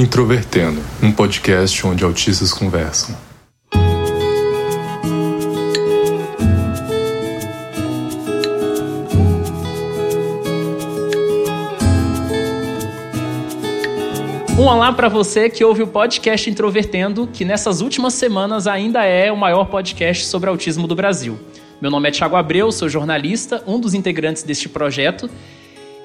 Introvertendo, um podcast onde autistas conversam. Um olá para você que ouve o podcast Introvertendo, que nessas últimas semanas ainda é o maior podcast sobre autismo do Brasil. Meu nome é Thiago Abreu, sou jornalista, um dos integrantes deste projeto,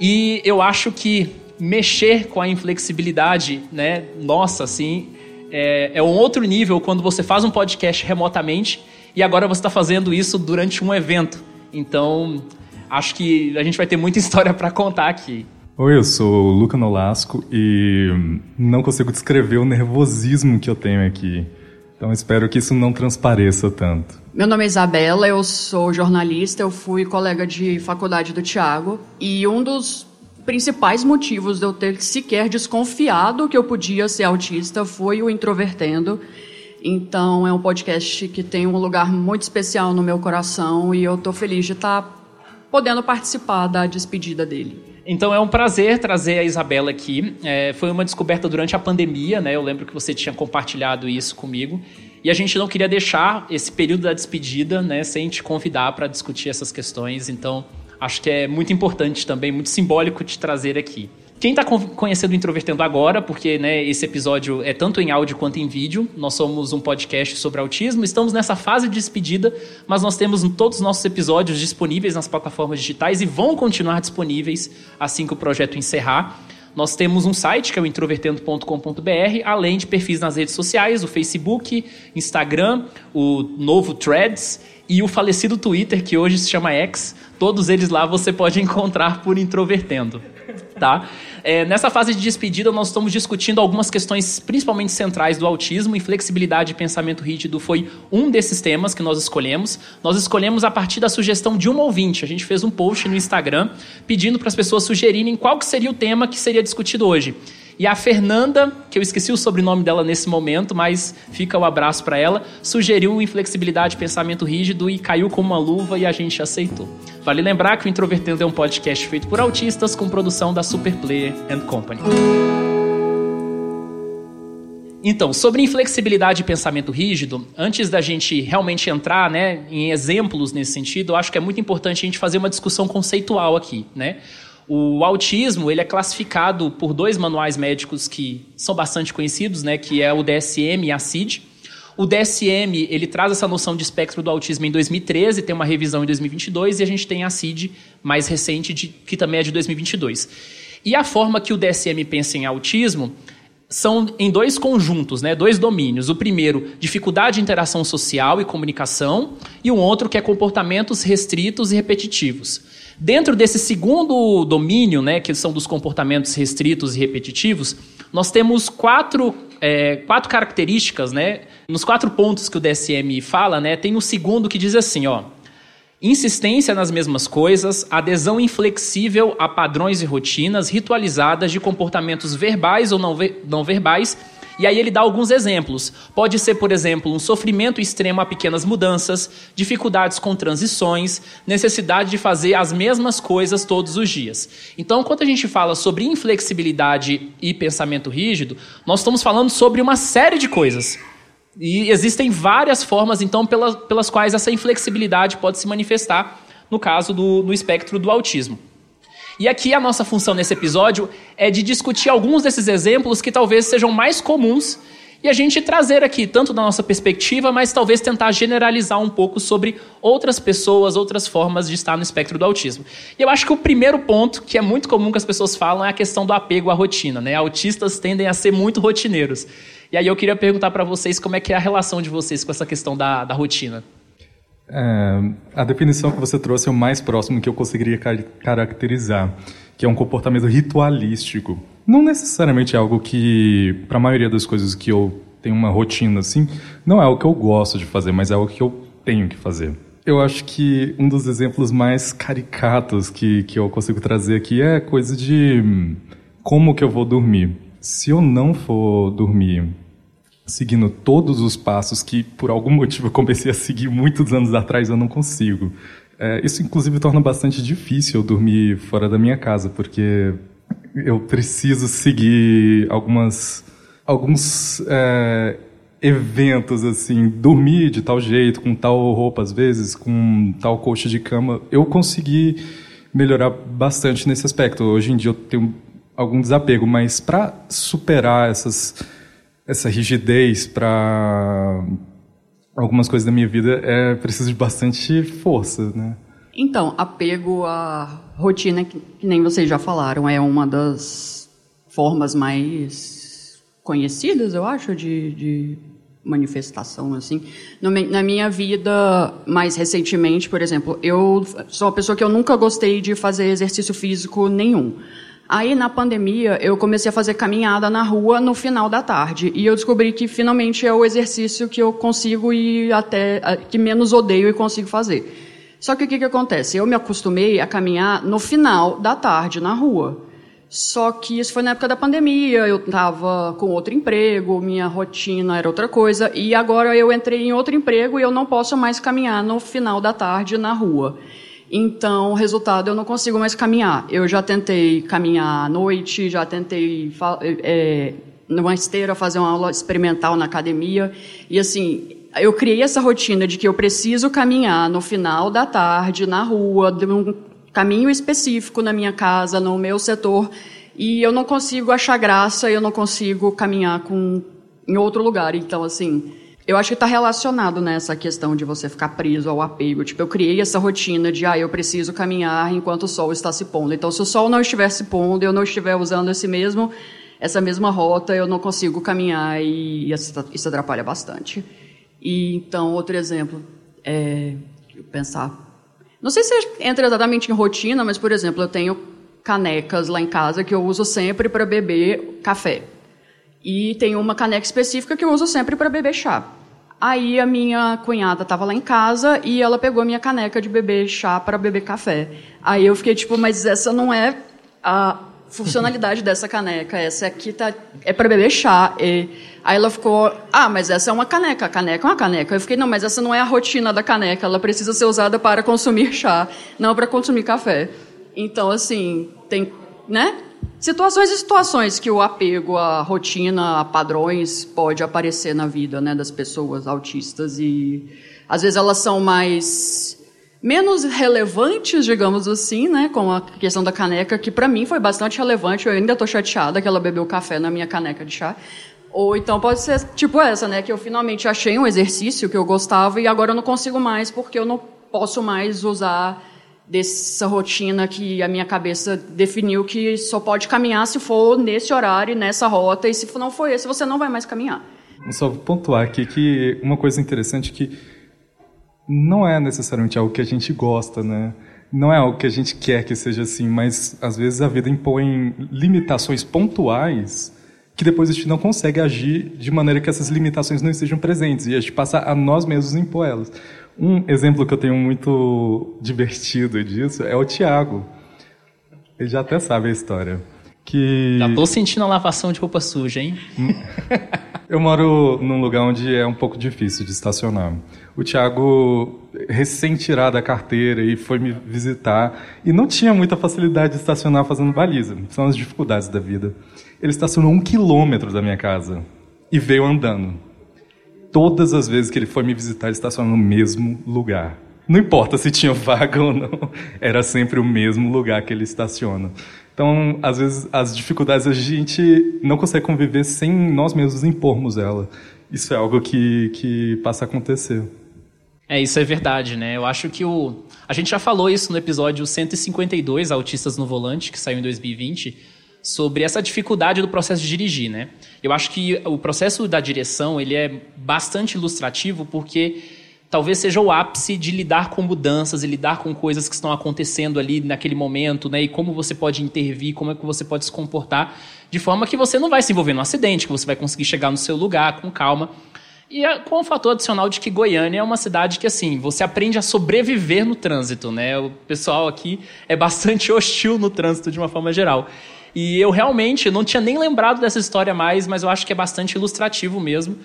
e eu acho que mexer com a inflexibilidade, né, nossa, assim, é, é um outro nível quando você faz um podcast remotamente e agora você está fazendo isso durante um evento. Então, acho que a gente vai ter muita história para contar aqui. Oi, eu sou o Luca Nolasco e não consigo descrever o nervosismo que eu tenho aqui. Então espero que isso não transpareça tanto. Meu nome é Isabela, eu sou jornalista, eu fui colega de faculdade do Tiago e um dos principais motivos de eu ter sequer desconfiado que eu podia ser autista foi o Introvertendo. Então é um podcast que tem um lugar muito especial no meu coração e eu estou feliz de estar tá podendo participar da despedida dele. Então é um prazer trazer a Isabela aqui. É, foi uma descoberta durante a pandemia, né? Eu lembro que você tinha compartilhado isso comigo. E a gente não queria deixar esse período da despedida, né, sem te convidar para discutir essas questões. Então, acho que é muito importante também, muito simbólico te trazer aqui. Quem está conhecendo o Introvertendo agora, porque né, esse episódio é tanto em áudio quanto em vídeo, nós somos um podcast sobre autismo, estamos nessa fase de despedida, mas nós temos todos os nossos episódios disponíveis nas plataformas digitais e vão continuar disponíveis assim que o projeto encerrar. Nós temos um site que é o introvertendo.com.br, além de perfis nas redes sociais, o Facebook, Instagram, o novo Threads e o falecido Twitter, que hoje se chama X. Todos eles lá você pode encontrar por Introvertendo. Tá? É, nessa fase de despedida, nós estamos discutindo algumas questões principalmente centrais do autismo e flexibilidade e pensamento rígido foi um desses temas que nós escolhemos. Nós escolhemos a partir da sugestão de um ouvinte. A gente fez um post no Instagram pedindo para as pessoas sugerirem qual que seria o tema que seria discutido hoje. E a Fernanda, que eu esqueci o sobrenome dela nesse momento, mas fica o abraço para ela, sugeriu inflexibilidade, pensamento rígido e caiu como uma luva e a gente aceitou. Vale lembrar que o Introvertendo é um podcast feito por autistas com produção da Superplayer and Company. Então, sobre inflexibilidade e pensamento rígido, antes da gente realmente entrar né, em exemplos nesse sentido, eu acho que é muito importante a gente fazer uma discussão conceitual aqui. Né? O autismo ele é classificado por dois manuais médicos que são bastante conhecidos, né, que é o DSM e a CID. O DSM ele traz essa noção de espectro do autismo em 2013, tem uma revisão em 2022 e a gente tem a CID mais recente de, que também é de 2022. E a forma que o DSM pensa em autismo são em dois conjuntos, né, dois domínios. O primeiro, dificuldade de interação social e comunicação, e o outro que é comportamentos restritos e repetitivos. Dentro desse segundo domínio, né, que são dos comportamentos restritos e repetitivos, nós temos quatro, é, quatro características, né? Nos quatro pontos que o DSM fala, né, tem o segundo que diz assim, ó, insistência nas mesmas coisas, adesão inflexível a padrões e rotinas ritualizadas de comportamentos verbais ou não, ver, não verbais e aí ele dá alguns exemplos. Pode ser, por exemplo, um sofrimento extremo a pequenas mudanças, dificuldades com transições, necessidade de fazer as mesmas coisas todos os dias. Então, quando a gente fala sobre inflexibilidade e pensamento rígido, nós estamos falando sobre uma série de coisas. E existem várias formas, então, pelas, pelas quais essa inflexibilidade pode se manifestar no caso do, do espectro do autismo. E aqui a nossa função nesse episódio é de discutir alguns desses exemplos que talvez sejam mais comuns e a gente trazer aqui, tanto da nossa perspectiva, mas talvez tentar generalizar um pouco sobre outras pessoas, outras formas de estar no espectro do autismo. E eu acho que o primeiro ponto, que é muito comum que as pessoas falam, é a questão do apego à rotina. Né? Autistas tendem a ser muito rotineiros. E aí eu queria perguntar para vocês como é que é a relação de vocês com essa questão da, da rotina. É, a definição que você trouxe é o mais próximo que eu conseguiria car caracterizar, que é um comportamento ritualístico. Não necessariamente é algo que, para a maioria das coisas que eu tenho uma rotina assim, não é algo que eu gosto de fazer, mas é algo que eu tenho que fazer. Eu acho que um dos exemplos mais caricatos que, que eu consigo trazer aqui é coisa de hum, como que eu vou dormir. Se eu não for dormir seguindo todos os passos que, por algum motivo, eu comecei a seguir muitos anos atrás, eu não consigo. É, isso, inclusive, torna bastante difícil eu dormir fora da minha casa, porque eu preciso seguir algumas alguns é, eventos assim, dormir de tal jeito, com tal roupa às vezes, com tal coxa de cama, eu consegui melhorar bastante nesse aspecto. Hoje em dia eu tenho algum desapego, mas para superar essas essa rigidez para algumas coisas da minha vida é preciso de bastante força, né? Então, apego à rotina, que nem vocês já falaram, é uma das formas mais conhecidas, eu acho, de, de manifestação assim. No, na minha vida, mais recentemente, por exemplo, eu sou uma pessoa que eu nunca gostei de fazer exercício físico nenhum. Aí, na pandemia, eu comecei a fazer caminhada na rua no final da tarde. E eu descobri que finalmente é o exercício que eu consigo e até que menos odeio e consigo fazer. Só que o que, que acontece? Eu me acostumei a caminhar no final da tarde na rua. Só que isso foi na época da pandemia, eu estava com outro emprego, minha rotina era outra coisa, e agora eu entrei em outro emprego e eu não posso mais caminhar no final da tarde na rua. Então, resultado, eu não consigo mais caminhar. Eu já tentei caminhar à noite, já tentei é, numa esteira fazer uma aula experimental na academia, e assim, eu criei essa rotina de que eu preciso caminhar no final da tarde, na rua, de um caminho específico na minha casa, no meu setor, e eu não consigo achar graça, eu não consigo caminhar com, em outro lugar. Então, assim, eu acho que está relacionado nessa né, questão de você ficar preso ao apego. Tipo, eu criei essa rotina de, ah, eu preciso caminhar enquanto o sol está se pondo. Então, se o sol não estiver se pondo, eu não estiver usando esse mesmo, essa mesma rota, eu não consigo caminhar e isso atrapalha bastante. E então, outro exemplo, é, pensar. Não sei se entra exatamente em rotina, mas, por exemplo, eu tenho canecas lá em casa que eu uso sempre para beber café. E tem uma caneca específica que eu uso sempre para beber chá. Aí a minha cunhada estava lá em casa e ela pegou a minha caneca de beber chá para beber café. Aí eu fiquei tipo, mas essa não é a funcionalidade dessa caneca. Essa aqui tá é para beber chá. E aí ela ficou, ah, mas essa é uma caneca. A caneca é uma caneca. Eu fiquei, não, mas essa não é a rotina da caneca. Ela precisa ser usada para consumir chá, não para consumir café. Então, assim, tem, né? Situações e situações que o apego à rotina, a padrões, pode aparecer na vida né, das pessoas autistas e às vezes elas são mais menos relevantes, digamos assim, né, com a questão da caneca, que para mim foi bastante relevante. Eu ainda estou chateada que ela bebeu café na minha caneca de chá. Ou então pode ser tipo essa, né, que eu finalmente achei um exercício que eu gostava e agora eu não consigo mais porque eu não posso mais usar dessa rotina que a minha cabeça definiu que só pode caminhar se for nesse horário, nessa rota, e se não for esse, você não vai mais caminhar. Só pontuar aqui que uma coisa interessante que não é necessariamente algo que a gente gosta, né? Não é algo que a gente quer que seja assim, mas às vezes a vida impõe limitações pontuais que depois a gente não consegue agir de maneira que essas limitações não estejam presentes e a gente passa a nós mesmos impor elas. Um exemplo que eu tenho muito divertido disso é o Tiago. Ele já até sabe a história. Que... Já tô sentindo a lavação de roupa suja, hein? eu moro num lugar onde é um pouco difícil de estacionar. O Tiago, recém-tirado da carteira, e foi me visitar e não tinha muita facilidade de estacionar fazendo baliza. São as dificuldades da vida. Ele estacionou um quilômetro da minha casa e veio andando todas as vezes que ele foi me visitar, ele estacionou no mesmo lugar. Não importa se tinha vaga ou não, era sempre o mesmo lugar que ele estaciona. Então, às vezes, as dificuldades a gente não consegue conviver sem nós mesmos impormos ela. Isso é algo que, que passa a acontecer. É, isso é verdade, né? Eu acho que o. A gente já falou isso no episódio 152, Autistas no Volante, que saiu em 2020 sobre essa dificuldade do processo de dirigir, né? Eu acho que o processo da direção ele é bastante ilustrativo porque talvez seja o ápice de lidar com mudanças e lidar com coisas que estão acontecendo ali naquele momento, né? E como você pode intervir, como é que você pode se comportar de forma que você não vai se envolver num acidente, que você vai conseguir chegar no seu lugar com calma. E é com o fator adicional de que Goiânia é uma cidade que, assim, você aprende a sobreviver no trânsito, né? O pessoal aqui é bastante hostil no trânsito de uma forma geral. E eu realmente não tinha nem lembrado dessa história mais, mas eu acho que é bastante ilustrativo mesmo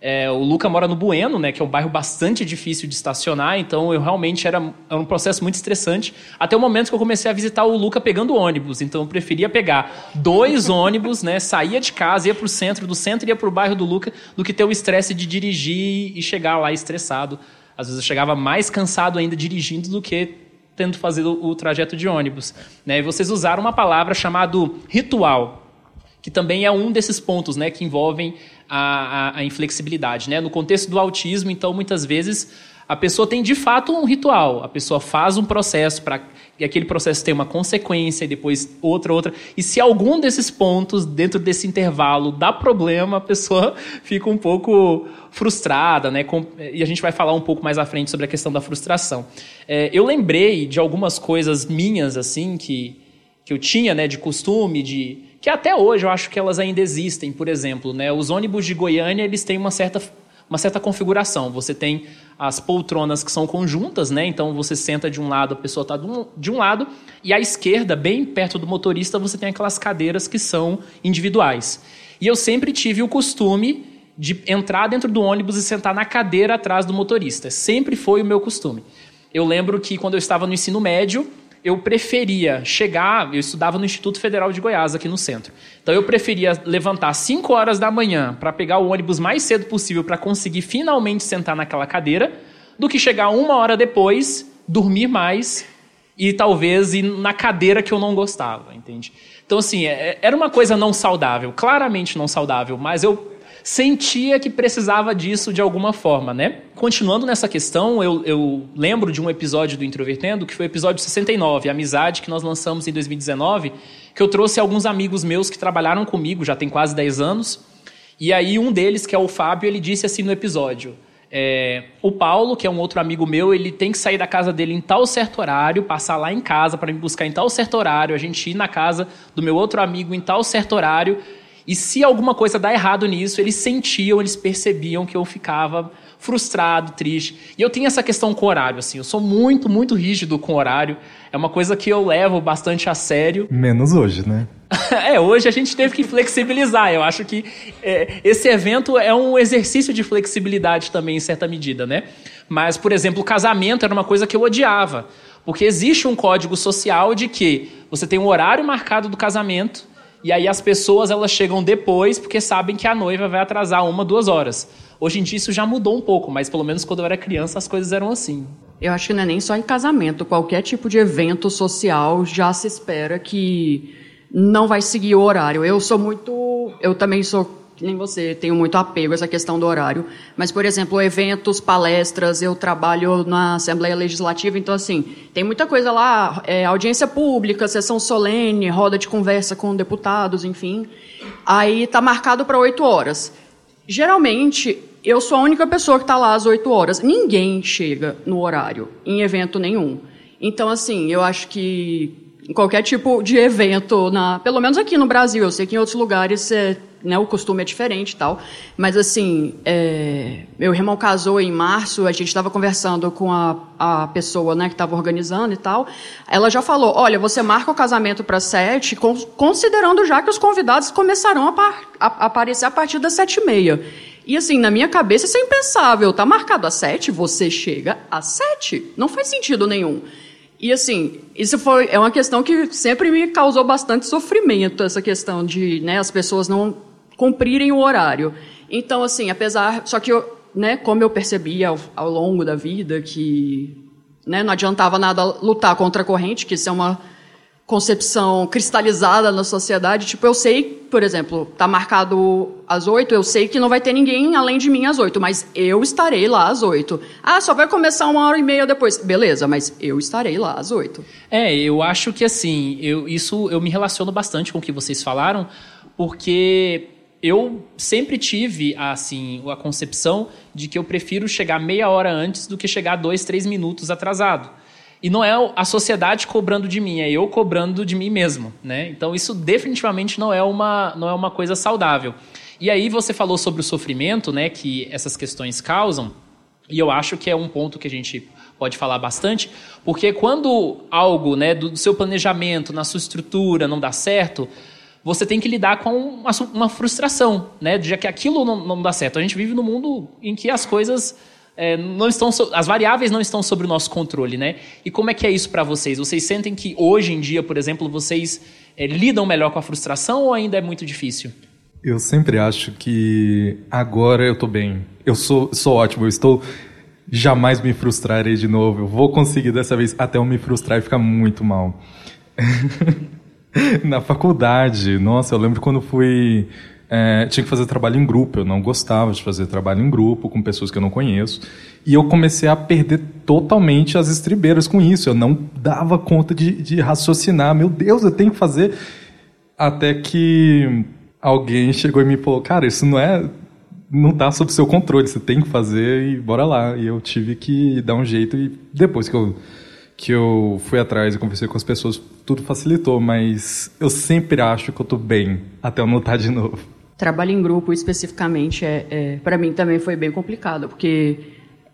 É, o Luca mora no Bueno, né, que é um bairro bastante difícil de estacionar, então eu realmente era, era um processo muito estressante. Até o momento que eu comecei a visitar o Luca pegando ônibus, então eu preferia pegar dois ônibus, né, saía de casa, ia para o centro, do centro ia para o bairro do Luca, do que ter o estresse de dirigir e chegar lá estressado. Às vezes eu chegava mais cansado ainda dirigindo do que tendo fazer o, trajeto de ônibus. Né? E vocês usaram uma palavra chamada ritual, que também é um desses pontos né, que envolvem a, a, a inflexibilidade. Né? No contexto do autismo, então, muitas vezes a pessoa tem de fato um ritual, a pessoa faz um processo para e aquele processo tem uma consequência e depois outra, outra. E se algum desses pontos, dentro desse intervalo, dá problema, a pessoa fica um pouco frustrada, né? E a gente vai falar um pouco mais à frente sobre a questão da frustração. É, eu lembrei de algumas coisas minhas, assim, que, que eu tinha, né, de costume, de que até hoje eu acho que elas ainda existem. Por exemplo, né, os ônibus de Goiânia eles têm uma certa, uma certa configuração. Você tem as poltronas que são conjuntas, né? Então você senta de um lado, a pessoa está de um lado, e à esquerda, bem perto do motorista, você tem aquelas cadeiras que são individuais. E eu sempre tive o costume de entrar dentro do ônibus e sentar na cadeira atrás do motorista. Sempre foi o meu costume. Eu lembro que quando eu estava no ensino médio, eu preferia chegar, eu estudava no Instituto Federal de Goiás, aqui no centro. Então eu preferia levantar 5 horas da manhã para pegar o ônibus mais cedo possível para conseguir finalmente sentar naquela cadeira, do que chegar uma hora depois, dormir mais e talvez ir na cadeira que eu não gostava, entende? Então, assim, é, era uma coisa não saudável, claramente não saudável, mas eu sentia que precisava disso de alguma forma, né? Continuando nessa questão, eu, eu, lembro de um episódio do Introvertendo, que foi o episódio 69, Amizade, que nós lançamos em 2019, que eu trouxe alguns amigos meus que trabalharam comigo, já tem quase 10 anos, e aí um deles, que é o Fábio, ele disse assim no episódio, é, o Paulo, que é um outro amigo meu, ele tem que sair da casa dele em tal certo horário, passar lá em casa para me buscar em tal certo horário, a gente ir na casa do meu outro amigo em tal certo horário, e se alguma coisa dá errado nisso, eles sentiam, eles percebiam que eu ficava frustrado, triste. E eu tenho essa questão com horário, assim. Eu sou muito, muito rígido com horário. É uma coisa que eu levo bastante a sério. Menos hoje, né? é, hoje a gente teve que flexibilizar. Eu acho que é, esse evento é um exercício de flexibilidade também, em certa medida, né? Mas, por exemplo, o casamento era uma coisa que eu odiava. Porque existe um código social de que você tem um horário marcado do casamento e aí as pessoas elas chegam depois porque sabem que a noiva vai atrasar uma, duas horas. Hoje em dia isso já mudou um pouco, mas pelo menos quando eu era criança as coisas eram assim. Eu acho que não é nem só em casamento, qualquer tipo de evento social já se espera que não vai seguir o horário. Eu sou muito, eu também sou nem você, tenho muito apego a essa questão do horário. Mas, por exemplo, eventos, palestras, eu trabalho na Assembleia Legislativa, então, assim, tem muita coisa lá, é, audiência pública, sessão solene, roda de conversa com deputados, enfim. Aí tá marcado para oito horas. Geralmente, eu sou a única pessoa que está lá às oito horas. Ninguém chega no horário, em evento nenhum. Então, assim, eu acho que qualquer tipo de evento, na, pelo menos aqui no Brasil, eu sei que em outros lugares é, né, o costume é diferente e tal, mas assim, é, meu irmão casou em março, a gente estava conversando com a, a pessoa né, que estava organizando e tal, ela já falou, olha, você marca o casamento para sete, considerando já que os convidados começarão a, par, a, a aparecer a partir das sete e meia. E assim, na minha cabeça isso é impensável, tá marcado às sete, você chega às sete, não faz sentido nenhum. E assim, isso foi é uma questão que sempre me causou bastante sofrimento, essa questão de né, as pessoas não cumprirem o horário. Então, assim, apesar. Só que, eu, né, como eu percebi ao, ao longo da vida que né, não adiantava nada lutar contra a corrente, que isso é uma concepção cristalizada na sociedade. Tipo, eu sei, por exemplo, tá marcado às oito, eu sei que não vai ter ninguém além de mim às oito, mas eu estarei lá às oito. Ah, só vai começar uma hora e meia depois. Beleza, mas eu estarei lá às oito. É, eu acho que assim, eu, isso eu me relaciono bastante com o que vocês falaram, porque eu sempre tive assim a concepção de que eu prefiro chegar meia hora antes do que chegar dois, três minutos atrasado. E não é a sociedade cobrando de mim, é eu cobrando de mim mesmo, né? Então isso definitivamente não é uma, não é uma coisa saudável. E aí você falou sobre o sofrimento, né, que essas questões causam, e eu acho que é um ponto que a gente pode falar bastante, porque quando algo, né, do seu planejamento, na sua estrutura não dá certo, você tem que lidar com uma, uma frustração, né? Já que aquilo não, não, dá certo. A gente vive num mundo em que as coisas é, não estão, as variáveis não estão sob o nosso controle, né? E como é que é isso para vocês? Vocês sentem que hoje em dia, por exemplo, vocês é, lidam melhor com a frustração ou ainda é muito difícil? Eu sempre acho que agora eu estou bem. Eu sou, sou ótimo, eu estou jamais me frustrarei de novo. Eu vou conseguir dessa vez até eu me frustrar e ficar muito mal. Na faculdade, nossa, eu lembro quando fui. É, tinha que fazer trabalho em grupo. Eu não gostava de fazer trabalho em grupo com pessoas que eu não conheço. E eu comecei a perder totalmente as estribeiras com isso. Eu não dava conta de, de raciocinar. Meu Deus, eu tenho que fazer. Até que alguém chegou e me falou: Cara, isso não é. Não está sob seu controle, você tem que fazer e bora lá. E eu tive que dar um jeito. E depois que eu que eu fui atrás e conversei com as pessoas, tudo facilitou, mas eu sempre acho que eu estou bem até eu notar de novo. Trabalho em grupo, especificamente, é, é para mim também foi bem complicado, porque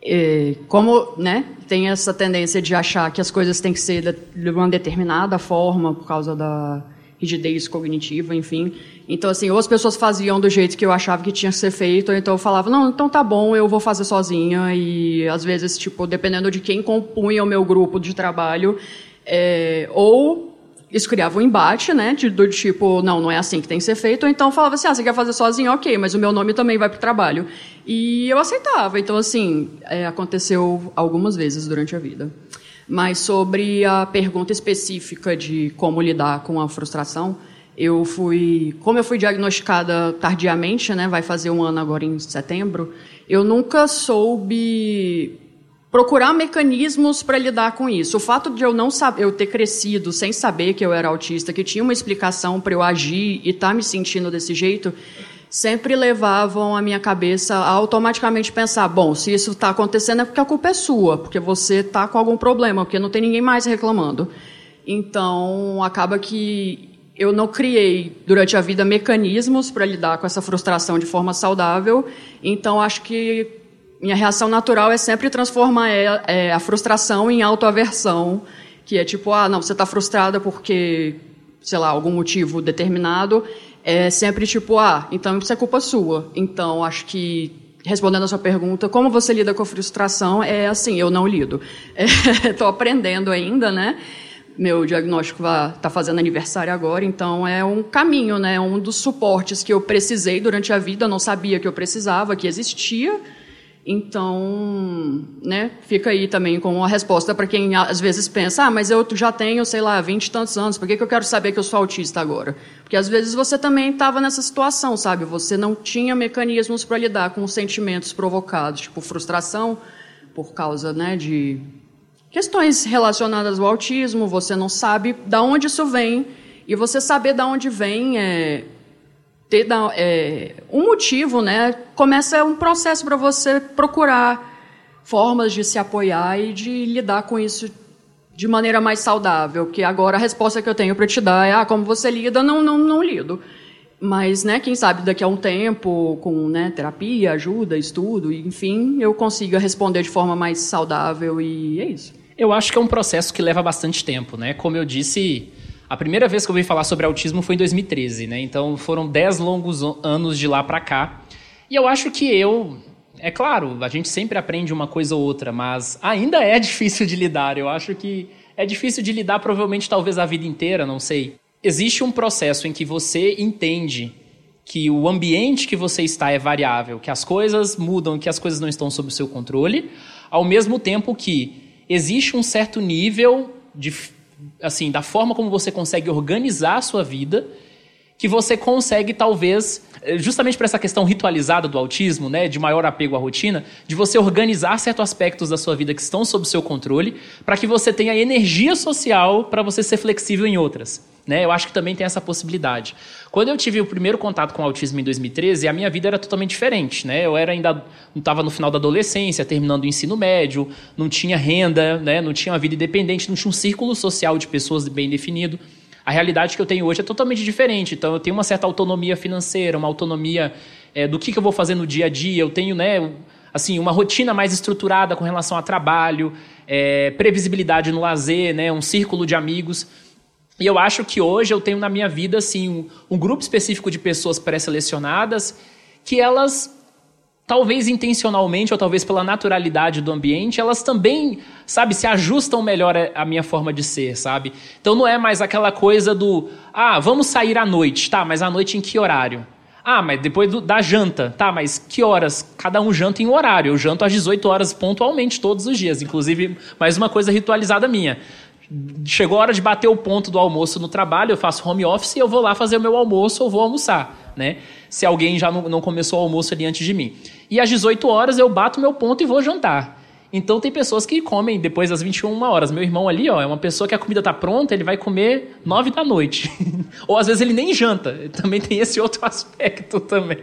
é, como né, tem essa tendência de achar que as coisas têm que ser de uma determinada forma por causa da rigidez cognitiva, enfim. Então, assim, ou as pessoas faziam do jeito que eu achava que tinha que ser feito, ou então eu falava, não, então tá bom, eu vou fazer sozinha. E, às vezes, tipo, dependendo de quem compunha o meu grupo de trabalho, é, ou isso criava um embate, né, de, do tipo, não, não é assim que tem que ser feito, ou então falava assim, ah, você quer fazer sozinho? Ok, mas o meu nome também vai para o trabalho. E eu aceitava. Então, assim, é, aconteceu algumas vezes durante a vida. Mas sobre a pergunta específica de como lidar com a frustração, eu fui, como eu fui diagnosticada tardiamente, né, vai fazer um ano agora em setembro, eu nunca soube procurar mecanismos para lidar com isso. O fato de eu não saber, eu ter crescido sem saber que eu era autista, que tinha uma explicação para eu agir e estar tá me sentindo desse jeito, sempre levavam a minha cabeça a automaticamente pensar: bom, se isso está acontecendo é porque a culpa é sua, porque você está com algum problema, porque não tem ninguém mais reclamando. Então, acaba que eu não criei durante a vida mecanismos para lidar com essa frustração de forma saudável. Então, acho que minha reação natural é sempre transformar é, a frustração em autoaversão, que é tipo, ah, não, você está frustrada porque, sei lá, algum motivo determinado. É sempre tipo, ah, então isso é culpa sua. Então, acho que respondendo a sua pergunta, como você lida com a frustração? É assim, eu não lido. Estou é, aprendendo ainda, né? meu diagnóstico está fazendo aniversário agora, então é um caminho, né? Um dos suportes que eu precisei durante a vida, não sabia que eu precisava, que existia. Então, né, fica aí também com uma resposta para quem às vezes pensa, ah, mas eu já tenho, sei lá, vinte e tantos anos, por que, que eu quero saber que eu sou autista agora? Porque às vezes você também estava nessa situação, sabe? Você não tinha mecanismos para lidar com os sentimentos provocados, tipo frustração por causa, né, de questões relacionadas ao autismo, você não sabe da onde isso vem, e você saber da onde vem é ter é, um motivo, né? Começa um processo para você procurar formas de se apoiar e de lidar com isso de maneira mais saudável. Que agora a resposta que eu tenho para te dar é: ah, como você lida? Não, não, não lido. Mas, né, quem sabe daqui a um tempo, com né, terapia, ajuda, estudo, enfim, eu consiga responder de forma mais saudável e é isso. Eu acho que é um processo que leva bastante tempo, né? Como eu disse, a primeira vez que eu ouvi falar sobre autismo foi em 2013, né? Então foram 10 longos anos de lá para cá. E eu acho que eu, é claro, a gente sempre aprende uma coisa ou outra, mas ainda é difícil de lidar. Eu acho que é difícil de lidar provavelmente talvez a vida inteira, não sei. Existe um processo em que você entende que o ambiente que você está é variável, que as coisas mudam, que as coisas não estão sob o seu controle, ao mesmo tempo que existe um certo nível de assim, da forma como você consegue organizar a sua vida, que você consegue talvez, eh, justamente para essa questão ritualizada do autismo, né, de maior apego à rotina, de você organizar certos aspectos da sua vida que estão sob seu controle, para que você tenha energia social para você ser flexível em outras. Né? Eu acho que também tem essa possibilidade. Quando eu tive o primeiro contato com o autismo em 2013, a minha vida era totalmente diferente. Né? Eu era ainda estava no final da adolescência, terminando o ensino médio, não tinha renda, né? não tinha uma vida independente, não tinha um círculo social de pessoas bem definido. A realidade que eu tenho hoje é totalmente diferente. Então, eu tenho uma certa autonomia financeira, uma autonomia é, do que, que eu vou fazer no dia a dia. Eu tenho, né, assim, uma rotina mais estruturada com relação a trabalho, é, previsibilidade no lazer, né, um círculo de amigos. E eu acho que hoje eu tenho na minha vida assim um, um grupo específico de pessoas pré-selecionadas que elas talvez intencionalmente ou talvez pela naturalidade do ambiente, elas também, sabe, se ajustam melhor à minha forma de ser, sabe? Então não é mais aquela coisa do, ah, vamos sair à noite, tá, mas à noite em que horário? Ah, mas depois do, da janta, tá, mas que horas? Cada um janta em um horário. Eu janto às 18 horas pontualmente todos os dias, inclusive mais uma coisa ritualizada minha. Chegou a hora de bater o ponto do almoço no trabalho, eu faço home office e eu vou lá fazer o meu almoço ou vou almoçar, né? Se alguém já não, não começou o almoço ali antes de mim. E às 18 horas eu bato meu ponto e vou jantar. Então tem pessoas que comem depois das 21 horas. Meu irmão ali, ó, é uma pessoa que a comida tá pronta, ele vai comer 9 da noite. Ou às vezes ele nem janta. Também tem esse outro aspecto também.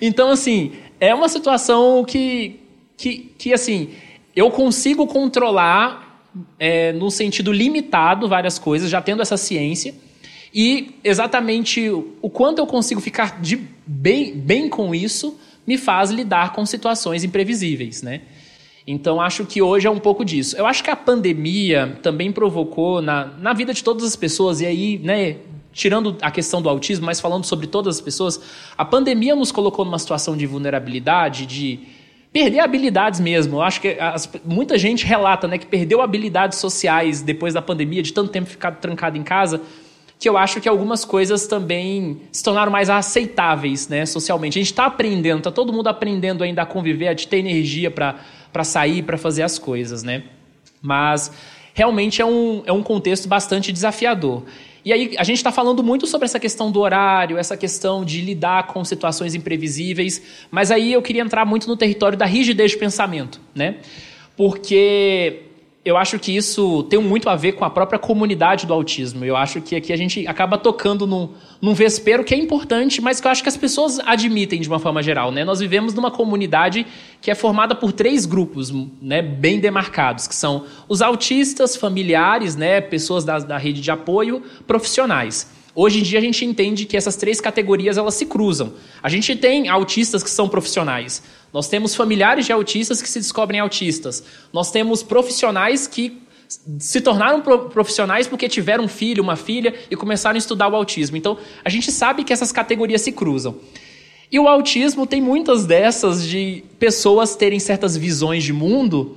Então, assim, é uma situação que, que, que assim, eu consigo controlar é, no sentido limitado várias coisas, já tendo essa ciência. E exatamente o quanto eu consigo ficar de bem, bem com isso me faz lidar com situações imprevisíveis, né? Então acho que hoje é um pouco disso. Eu acho que a pandemia também provocou na, na vida de todas as pessoas, e aí, né, tirando a questão do autismo, mas falando sobre todas as pessoas, a pandemia nos colocou numa situação de vulnerabilidade, de perder habilidades mesmo. Eu acho que as, muita gente relata né, que perdeu habilidades sociais depois da pandemia, de tanto tempo ficar trancado em casa que eu acho que algumas coisas também se tornaram mais aceitáveis né, socialmente. A gente está aprendendo, está todo mundo aprendendo ainda a conviver, a ter energia para sair, para fazer as coisas, né? Mas realmente é um, é um contexto bastante desafiador. E aí a gente está falando muito sobre essa questão do horário, essa questão de lidar com situações imprevisíveis, mas aí eu queria entrar muito no território da rigidez de pensamento, né? Porque eu acho que isso tem muito a ver com a própria comunidade do autismo. Eu acho que aqui a gente acaba tocando num, num vespeiro que é importante, mas que eu acho que as pessoas admitem de uma forma geral. Né? Nós vivemos numa comunidade que é formada por três grupos né, bem demarcados, que são os autistas, familiares, né, pessoas da, da rede de apoio, profissionais. Hoje em dia a gente entende que essas três categorias elas se cruzam. A gente tem autistas que são profissionais. Nós temos familiares de autistas que se descobrem autistas. Nós temos profissionais que se tornaram profissionais porque tiveram um filho, uma filha e começaram a estudar o autismo. Então, a gente sabe que essas categorias se cruzam. E o autismo tem muitas dessas de pessoas terem certas visões de mundo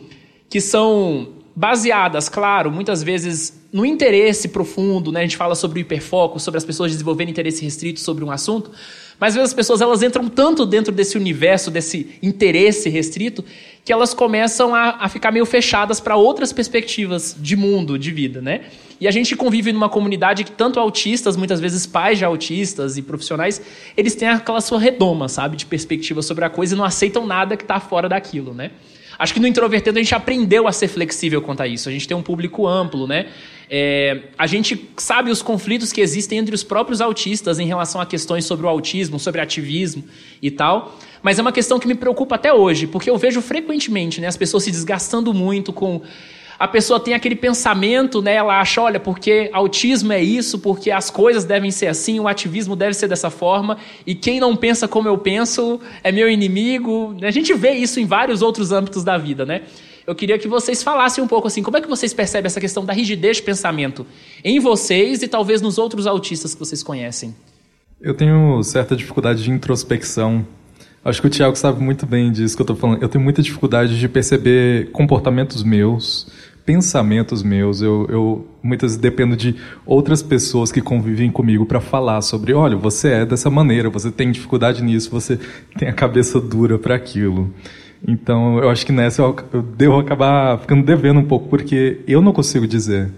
que são baseadas, claro, muitas vezes no interesse profundo, né? A gente fala sobre o hiperfoco, sobre as pessoas desenvolverem interesse restrito sobre um assunto, mas às vezes as pessoas elas entram tanto dentro desse universo, desse interesse restrito, que elas começam a, a ficar meio fechadas para outras perspectivas de mundo, de vida, né? E a gente convive numa comunidade que tanto autistas, muitas vezes pais de autistas e profissionais, eles têm aquela sua redoma, sabe, de perspectiva sobre a coisa e não aceitam nada que está fora daquilo, né? Acho que no Introvertendo a gente aprendeu a ser flexível quanto a isso. A gente tem um público amplo, né? É, a gente sabe os conflitos que existem entre os próprios autistas em relação a questões sobre o autismo, sobre ativismo e tal. Mas é uma questão que me preocupa até hoje, porque eu vejo frequentemente né, as pessoas se desgastando muito com a pessoa tem aquele pensamento, né? Ela acha, olha, porque autismo é isso, porque as coisas devem ser assim, o ativismo deve ser dessa forma, e quem não pensa como eu penso é meu inimigo. A gente vê isso em vários outros âmbitos da vida, né? Eu queria que vocês falassem um pouco assim, como é que vocês percebem essa questão da rigidez de pensamento em vocês e talvez nos outros autistas que vocês conhecem? Eu tenho certa dificuldade de introspecção. Acho que o Tiago sabe muito bem disso que eu estou falando. Eu tenho muita dificuldade de perceber comportamentos meus, pensamentos meus. Eu, eu muitas vezes dependo de outras pessoas que convivem comigo para falar sobre, olha, você é dessa maneira, você tem dificuldade nisso, você tem a cabeça dura para aquilo. Então, eu acho que nessa eu, eu devo acabar ficando devendo um pouco, porque eu não consigo dizer.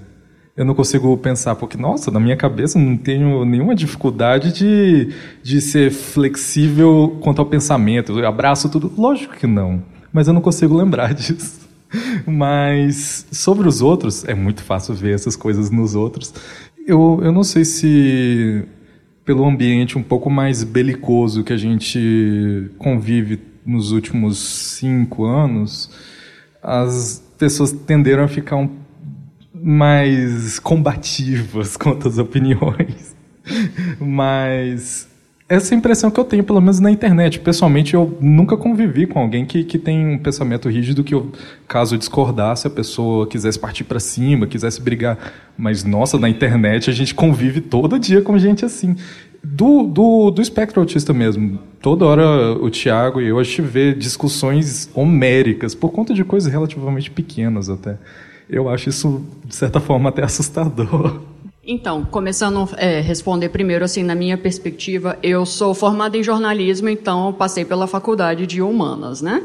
Eu não consigo pensar, porque, nossa, na minha cabeça não tenho nenhuma dificuldade de, de ser flexível quanto ao pensamento. Eu abraço tudo. Lógico que não. Mas eu não consigo lembrar disso. Mas sobre os outros, é muito fácil ver essas coisas nos outros. Eu, eu não sei se pelo ambiente um pouco mais belicoso que a gente convive nos últimos cinco anos, as pessoas tenderam a ficar um, mais combativas quanto às opiniões. Mas essa impressão que eu tenho, pelo menos na internet. Pessoalmente, eu nunca convivi com alguém que, que tem um pensamento rígido que, eu, caso discordasse, a pessoa quisesse partir para cima, quisesse brigar. Mas, nossa, na internet a gente convive todo dia com gente assim. Do, do, do espectro autista mesmo. Toda hora o Tiago e eu, a gente vê discussões homéricas, por conta de coisas relativamente pequenas até. Eu acho isso, de certa forma, até assustador. Então, começando a é, responder primeiro, assim, na minha perspectiva, eu sou formada em jornalismo, então passei pela faculdade de humanas, né?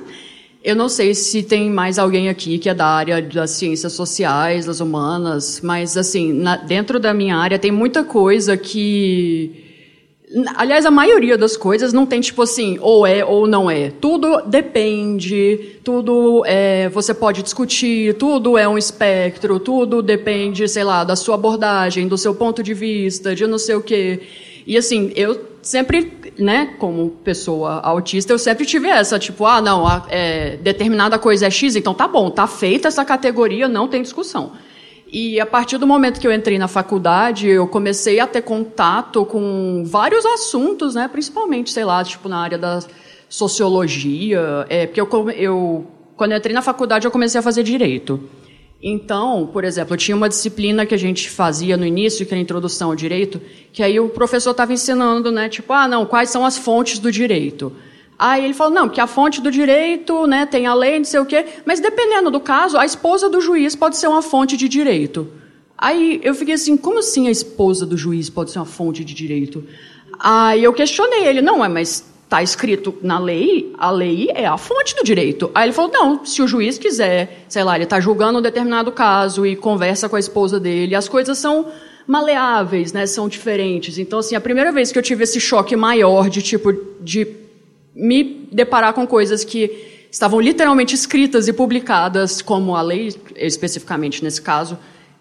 Eu não sei se tem mais alguém aqui que é da área das ciências sociais, das humanas, mas, assim, na, dentro da minha área tem muita coisa que Aliás, a maioria das coisas não tem tipo assim, ou é ou não é. Tudo depende, tudo é, você pode discutir, tudo é um espectro, tudo depende, sei lá, da sua abordagem, do seu ponto de vista, de não sei o quê. E assim, eu sempre, né, como pessoa autista, eu sempre tive essa, tipo, ah, não, é, determinada coisa é X, então tá bom, tá feita essa categoria, não tem discussão. E a partir do momento que eu entrei na faculdade, eu comecei a ter contato com vários assuntos, né? Principalmente, sei lá, tipo na área da sociologia. É, porque eu, eu, quando eu entrei na faculdade, eu comecei a fazer direito. Então, por exemplo, tinha uma disciplina que a gente fazia no início, que era a introdução ao direito, que aí o professor estava ensinando, né? Tipo, ah, não, quais são as fontes do direito? Aí ele falou, não, que a fonte do direito, né, tem a lei, não sei o quê, mas dependendo do caso, a esposa do juiz pode ser uma fonte de direito. Aí eu fiquei assim, como assim a esposa do juiz pode ser uma fonte de direito? Aí eu questionei ele, não, é, mas está escrito na lei, a lei é a fonte do direito. Aí ele falou, não, se o juiz quiser, sei lá, ele está julgando um determinado caso e conversa com a esposa dele, as coisas são maleáveis, né, são diferentes. Então, assim, a primeira vez que eu tive esse choque maior de tipo de me deparar com coisas que estavam literalmente escritas e publicadas, como a lei, especificamente nesse caso,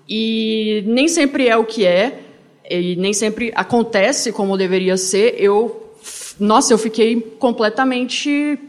e nem sempre é o que é, e nem sempre acontece como deveria ser. Eu, nossa, eu fiquei completamente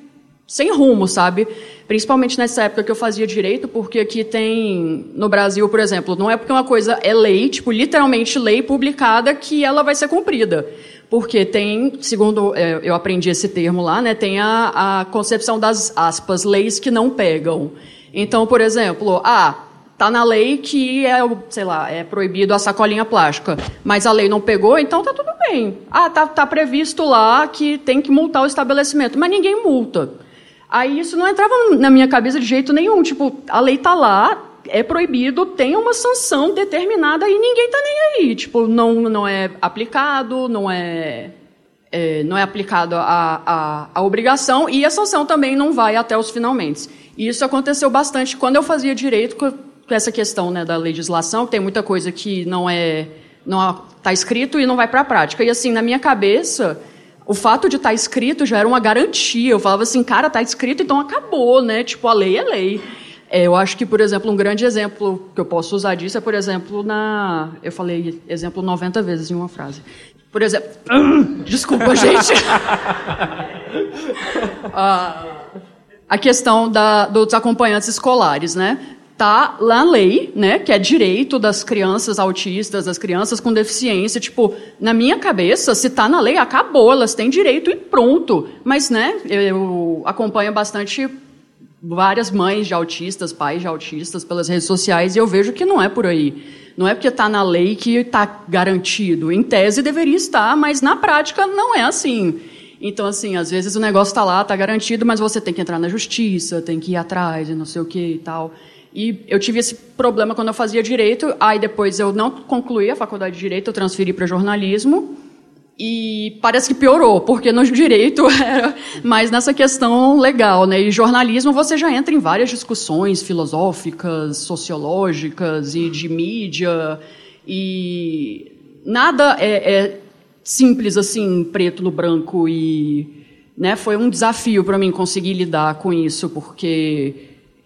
sem rumo, sabe? Principalmente nessa época que eu fazia direito, porque aqui tem, no Brasil, por exemplo, não é porque uma coisa é lei, tipo, literalmente lei publicada, que ela vai ser cumprida porque tem, segundo é, eu aprendi esse termo lá, né, tem a, a concepção das aspas, leis que não pegam. Então, por exemplo, ah, tá na lei que é, sei lá, é proibido a sacolinha plástica, mas a lei não pegou, então tá tudo bem. Ah, tá, tá previsto lá que tem que multar o estabelecimento, mas ninguém multa. Aí isso não entrava na minha cabeça de jeito nenhum, tipo, a lei tá lá, é proibido, tem uma sanção determinada e ninguém está nem aí. Tipo, não, não é aplicado, não é, é não é aplicado a, a, a, obrigação e a sanção também não vai até os finalmente. E isso aconteceu bastante quando eu fazia direito com, essa questão né, da legislação, tem muita coisa que não é não está escrito e não vai para a prática. E assim, na minha cabeça, o fato de estar tá escrito já era uma garantia. Eu falava assim, cara, está escrito, então acabou, né? Tipo, a lei é lei. É, eu acho que, por exemplo, um grande exemplo que eu posso usar disso é, por exemplo, na. Eu falei exemplo 90 vezes em uma frase. Por exemplo. Desculpa, gente. a, a questão da, dos acompanhantes escolares, né? Tá lá na lei, né? Que é direito das crianças autistas, das crianças com deficiência. Tipo, na minha cabeça, se tá na lei, acabou, elas têm direito e pronto. Mas, né? Eu acompanho bastante várias mães de autistas, pais de autistas pelas redes sociais e eu vejo que não é por aí. Não é porque está na lei que está garantido. Em tese deveria estar, mas na prática não é assim. Então, assim, às vezes o negócio está lá, está garantido, mas você tem que entrar na justiça, tem que ir atrás e não sei o que e tal. E eu tive esse problema quando eu fazia direito, aí depois eu não concluí a faculdade de direito, eu transferi para jornalismo. E parece que piorou, porque no direito era mais nessa questão legal, né? E jornalismo você já entra em várias discussões filosóficas, sociológicas e de mídia, e nada é, é simples assim, preto no branco e né, foi um desafio para mim conseguir lidar com isso, porque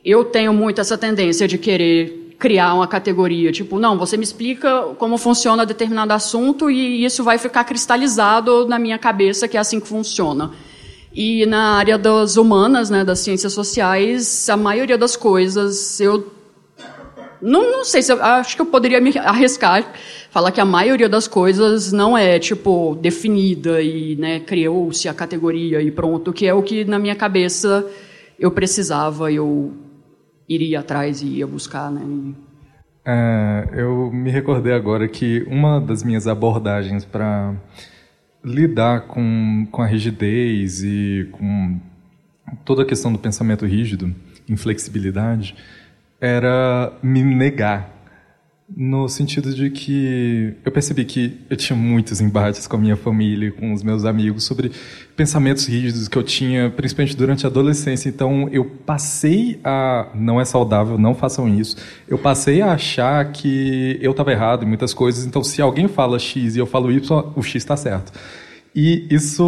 eu tenho muito essa tendência de querer criar uma categoria, tipo, não, você me explica como funciona determinado assunto e isso vai ficar cristalizado na minha cabeça que é assim que funciona. E na área das humanas, né, das ciências sociais, a maioria das coisas eu não, não sei se eu, acho que eu poderia me arriscar fala que a maioria das coisas não é, tipo, definida e, né, criou-se a categoria e pronto, que é o que na minha cabeça eu precisava, eu iria atrás e ia buscar, né? É, eu me recordei agora que uma das minhas abordagens para lidar com, com a rigidez e com toda a questão do pensamento rígido, inflexibilidade, era me negar no sentido de que eu percebi que eu tinha muitos embates com a minha família, com os meus amigos, sobre pensamentos rígidos que eu tinha, principalmente durante a adolescência. Então, eu passei a. Não é saudável, não façam isso. Eu passei a achar que eu estava errado em muitas coisas. Então, se alguém fala X e eu falo Y, o X está certo. E isso,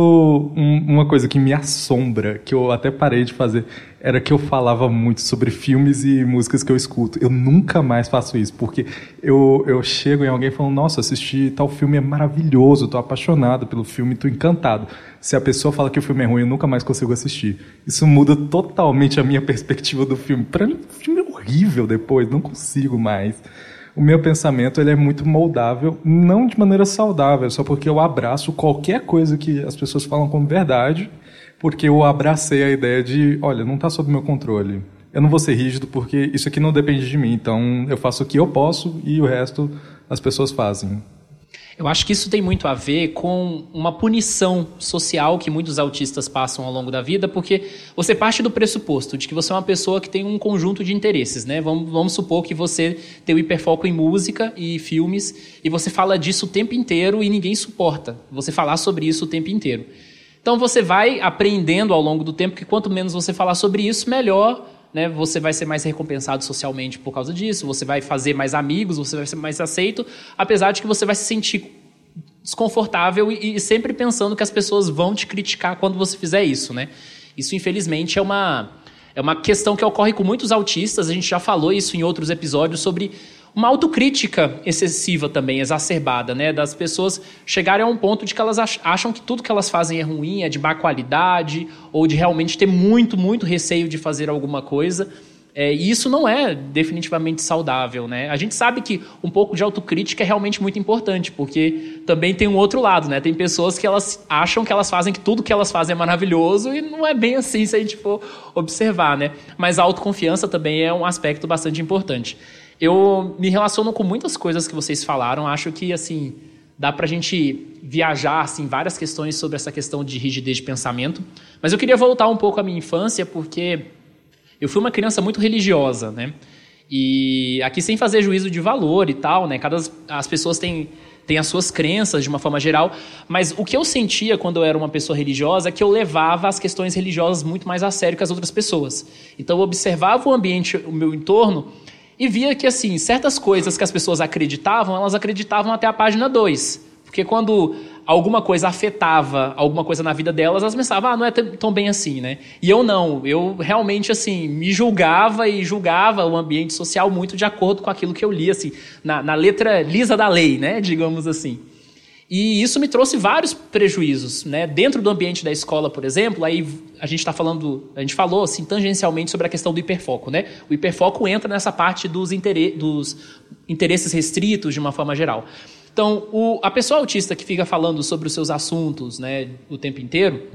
um, uma coisa que me assombra, que eu até parei de fazer, era que eu falava muito sobre filmes e músicas que eu escuto. Eu nunca mais faço isso, porque eu, eu chego em alguém falando, nossa, assisti tal filme, é maravilhoso, estou apaixonado pelo filme, estou encantado. Se a pessoa fala que o filme é ruim, eu nunca mais consigo assistir. Isso muda totalmente a minha perspectiva do filme. Para mim, o filme é horrível depois, não consigo mais o meu pensamento ele é muito moldável, não de maneira saudável, só porque eu abraço qualquer coisa que as pessoas falam como verdade, porque eu abracei a ideia de, olha, não está sob meu controle. Eu não vou ser rígido porque isso aqui não depende de mim, então eu faço o que eu posso e o resto as pessoas fazem. Eu acho que isso tem muito a ver com uma punição social que muitos autistas passam ao longo da vida, porque você parte do pressuposto de que você é uma pessoa que tem um conjunto de interesses, né? Vamos, vamos supor que você tem o hiperfoco em música e filmes e você fala disso o tempo inteiro e ninguém suporta você falar sobre isso o tempo inteiro. Então você vai aprendendo ao longo do tempo que quanto menos você falar sobre isso, melhor né, você vai ser mais recompensado socialmente por causa disso, você vai fazer mais amigos, você vai ser mais aceito, apesar de que você vai se sentir desconfortável e, e sempre pensando que as pessoas vão te criticar quando você fizer isso, né? Isso, infelizmente, é uma, é uma questão que ocorre com muitos autistas, a gente já falou isso em outros episódios sobre uma autocrítica excessiva também, exacerbada, né? Das pessoas chegarem a um ponto de que elas acham que tudo que elas fazem é ruim, é de má qualidade, ou de realmente ter muito, muito receio de fazer alguma coisa. É, e isso não é definitivamente saudável, né? A gente sabe que um pouco de autocrítica é realmente muito importante, porque também tem um outro lado, né? Tem pessoas que elas acham que elas fazem que tudo que elas fazem é maravilhoso e não é bem assim se a gente for observar, né? Mas a autoconfiança também é um aspecto bastante importante. Eu me relaciono com muitas coisas que vocês falaram. Acho que, assim, dá para a gente viajar, assim, várias questões sobre essa questão de rigidez de pensamento. Mas eu queria voltar um pouco à minha infância, porque eu fui uma criança muito religiosa, né? E aqui sem fazer juízo de valor e tal, né? Cada as pessoas têm têm as suas crenças de uma forma geral, mas o que eu sentia quando eu era uma pessoa religiosa é que eu levava as questões religiosas muito mais a sério que as outras pessoas. Então eu observava o ambiente, o meu entorno e via que, assim, certas coisas que as pessoas acreditavam, elas acreditavam até a página 2. Porque quando alguma coisa afetava alguma coisa na vida delas, elas pensavam, ah, não é tão bem assim, né? E eu não, eu realmente, assim, me julgava e julgava o ambiente social muito de acordo com aquilo que eu li, assim, na, na letra lisa da lei, né? Digamos assim. E isso me trouxe vários prejuízos, né? Dentro do ambiente da escola, por exemplo, aí a gente está falando, a gente falou assim tangencialmente sobre a questão do hiperfoco, né? O hiperfoco entra nessa parte dos, inter... dos interesses restritos de uma forma geral. Então, o... a pessoa autista que fica falando sobre os seus assuntos, né, o tempo inteiro,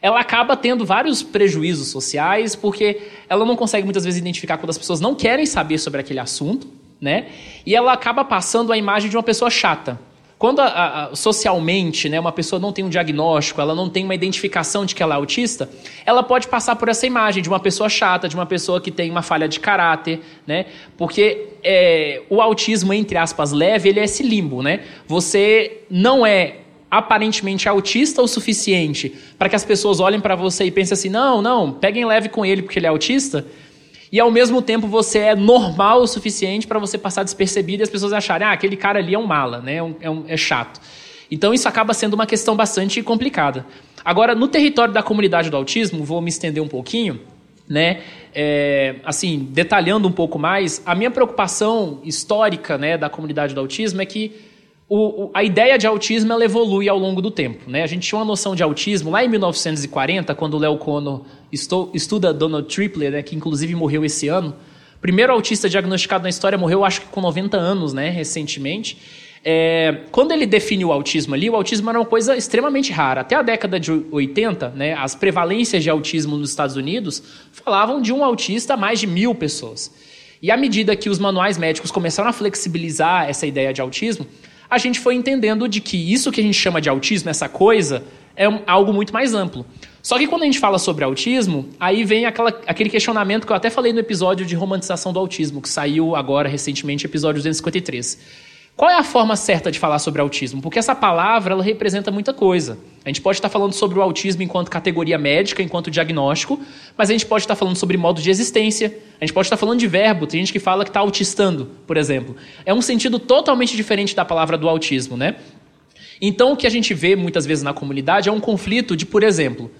ela acaba tendo vários prejuízos sociais porque ela não consegue muitas vezes identificar quando as pessoas não querem saber sobre aquele assunto, né? E ela acaba passando a imagem de uma pessoa chata. Quando a, a, socialmente né, uma pessoa não tem um diagnóstico, ela não tem uma identificação de que ela é autista, ela pode passar por essa imagem de uma pessoa chata, de uma pessoa que tem uma falha de caráter, né? Porque é, o autismo, entre aspas, leve, ele é esse limbo, né? Você não é aparentemente autista o suficiente para que as pessoas olhem para você e pensem assim: não, não, peguem leve com ele porque ele é autista e ao mesmo tempo você é normal o suficiente para você passar despercebido e as pessoas acharem, ah, aquele cara ali é um mala, né? é, um, é, um, é chato. Então isso acaba sendo uma questão bastante complicada. Agora, no território da comunidade do autismo, vou me estender um pouquinho, né? É, assim, detalhando um pouco mais, a minha preocupação histórica né, da comunidade do autismo é que o, o, a ideia de autismo ela evolui ao longo do tempo. Né? A gente tinha uma noção de autismo lá em 1940, quando o Léo Kono estu, estuda Donald Tripler, né, que inclusive morreu esse ano. Primeiro autista diagnosticado na história morreu, acho que com 90 anos, né, recentemente. É, quando ele definiu o autismo ali, o autismo era uma coisa extremamente rara. Até a década de 80, né, as prevalências de autismo nos Estados Unidos falavam de um autista a mais de mil pessoas. E à medida que os manuais médicos começaram a flexibilizar essa ideia de autismo, a gente foi entendendo de que isso que a gente chama de autismo, essa coisa, é algo muito mais amplo. Só que quando a gente fala sobre autismo, aí vem aquela, aquele questionamento que eu até falei no episódio de romantização do autismo, que saiu agora recentemente, episódio 253 qual é a forma certa de falar sobre autismo? Porque essa palavra ela representa muita coisa. A gente pode estar falando sobre o autismo enquanto categoria médica, enquanto diagnóstico, mas a gente pode estar falando sobre modo de existência, a gente pode estar falando de verbo, tem gente que fala que está autistando, por exemplo. É um sentido totalmente diferente da palavra do autismo, né? Então o que a gente vê muitas vezes na comunidade é um conflito de, por exemplo,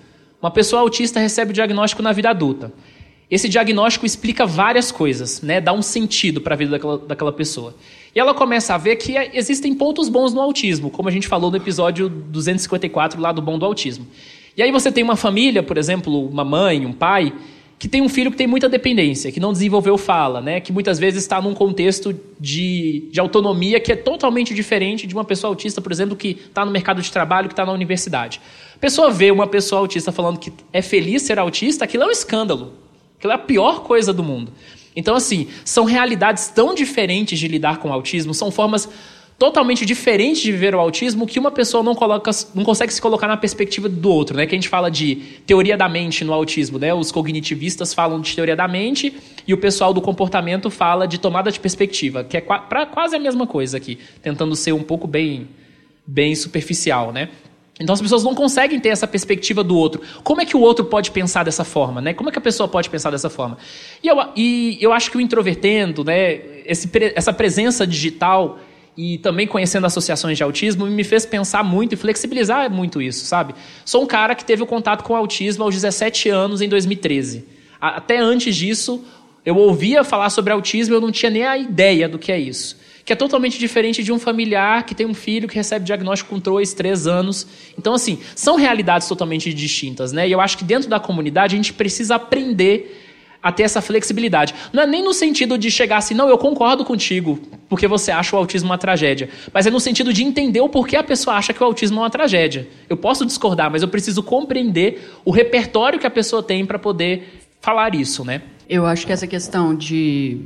uma pessoa autista recebe o diagnóstico na vida adulta. Esse diagnóstico explica várias coisas, né? dá um sentido para a vida daquela, daquela pessoa. E ela começa a ver que existem pontos bons no autismo, como a gente falou no episódio 254 lá do Bom do Autismo. E aí você tem uma família, por exemplo, uma mãe, um pai, que tem um filho que tem muita dependência, que não desenvolveu fala, né? que muitas vezes está num contexto de, de autonomia que é totalmente diferente de uma pessoa autista, por exemplo, que está no mercado de trabalho, que está na universidade. A pessoa vê uma pessoa autista falando que é feliz ser autista, aquilo é um escândalo. Aquilo é a pior coisa do mundo. Então, assim, são realidades tão diferentes de lidar com o autismo, são formas totalmente diferentes de viver o autismo que uma pessoa não, coloca, não consegue se colocar na perspectiva do outro, né? Que a gente fala de teoria da mente no autismo, né? Os cognitivistas falam de teoria da mente e o pessoal do comportamento fala de tomada de perspectiva, que é pra, quase a mesma coisa aqui, tentando ser um pouco bem, bem superficial, né? Então as pessoas não conseguem ter essa perspectiva do outro. Como é que o outro pode pensar dessa forma, né? Como é que a pessoa pode pensar dessa forma? E eu, e eu acho que o introvertendo, né, esse, essa presença digital e também conhecendo associações de autismo me fez pensar muito e flexibilizar muito isso, sabe? Sou um cara que teve o contato com o autismo aos 17 anos em 2013. Até antes disso, eu ouvia falar sobre autismo eu não tinha nem a ideia do que é isso que é totalmente diferente de um familiar que tem um filho que recebe diagnóstico com dois, três anos. Então, assim, são realidades totalmente distintas, né? E eu acho que dentro da comunidade a gente precisa aprender a ter essa flexibilidade. Não é nem no sentido de chegar assim, não, eu concordo contigo, porque você acha o autismo uma tragédia. Mas é no sentido de entender o porquê a pessoa acha que o autismo é uma tragédia. Eu posso discordar, mas eu preciso compreender o repertório que a pessoa tem para poder falar isso, né? Eu acho que essa questão de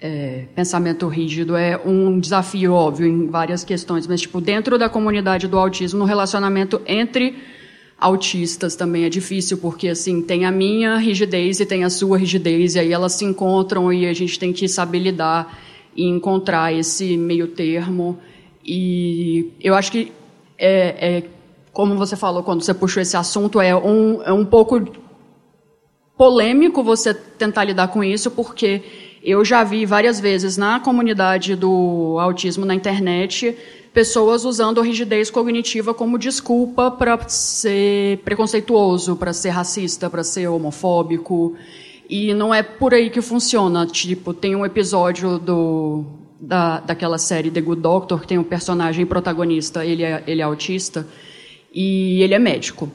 é, pensamento rígido é um desafio óbvio em várias questões, mas tipo dentro da comunidade do autismo, no relacionamento entre autistas também é difícil porque assim tem a minha rigidez e tem a sua rigidez e aí elas se encontram e a gente tem que saber lidar e encontrar esse meio termo. E eu acho que é, é como você falou quando você puxou esse assunto é um é um pouco polêmico você tentar lidar com isso porque eu já vi várias vezes na comunidade do autismo na internet pessoas usando a rigidez cognitiva como desculpa para ser preconceituoso, para ser racista, para ser homofóbico. E não é por aí que funciona. Tipo, tem um episódio do, da, daquela série The Good Doctor, que tem um personagem protagonista, ele é, ele é autista, e ele é médico.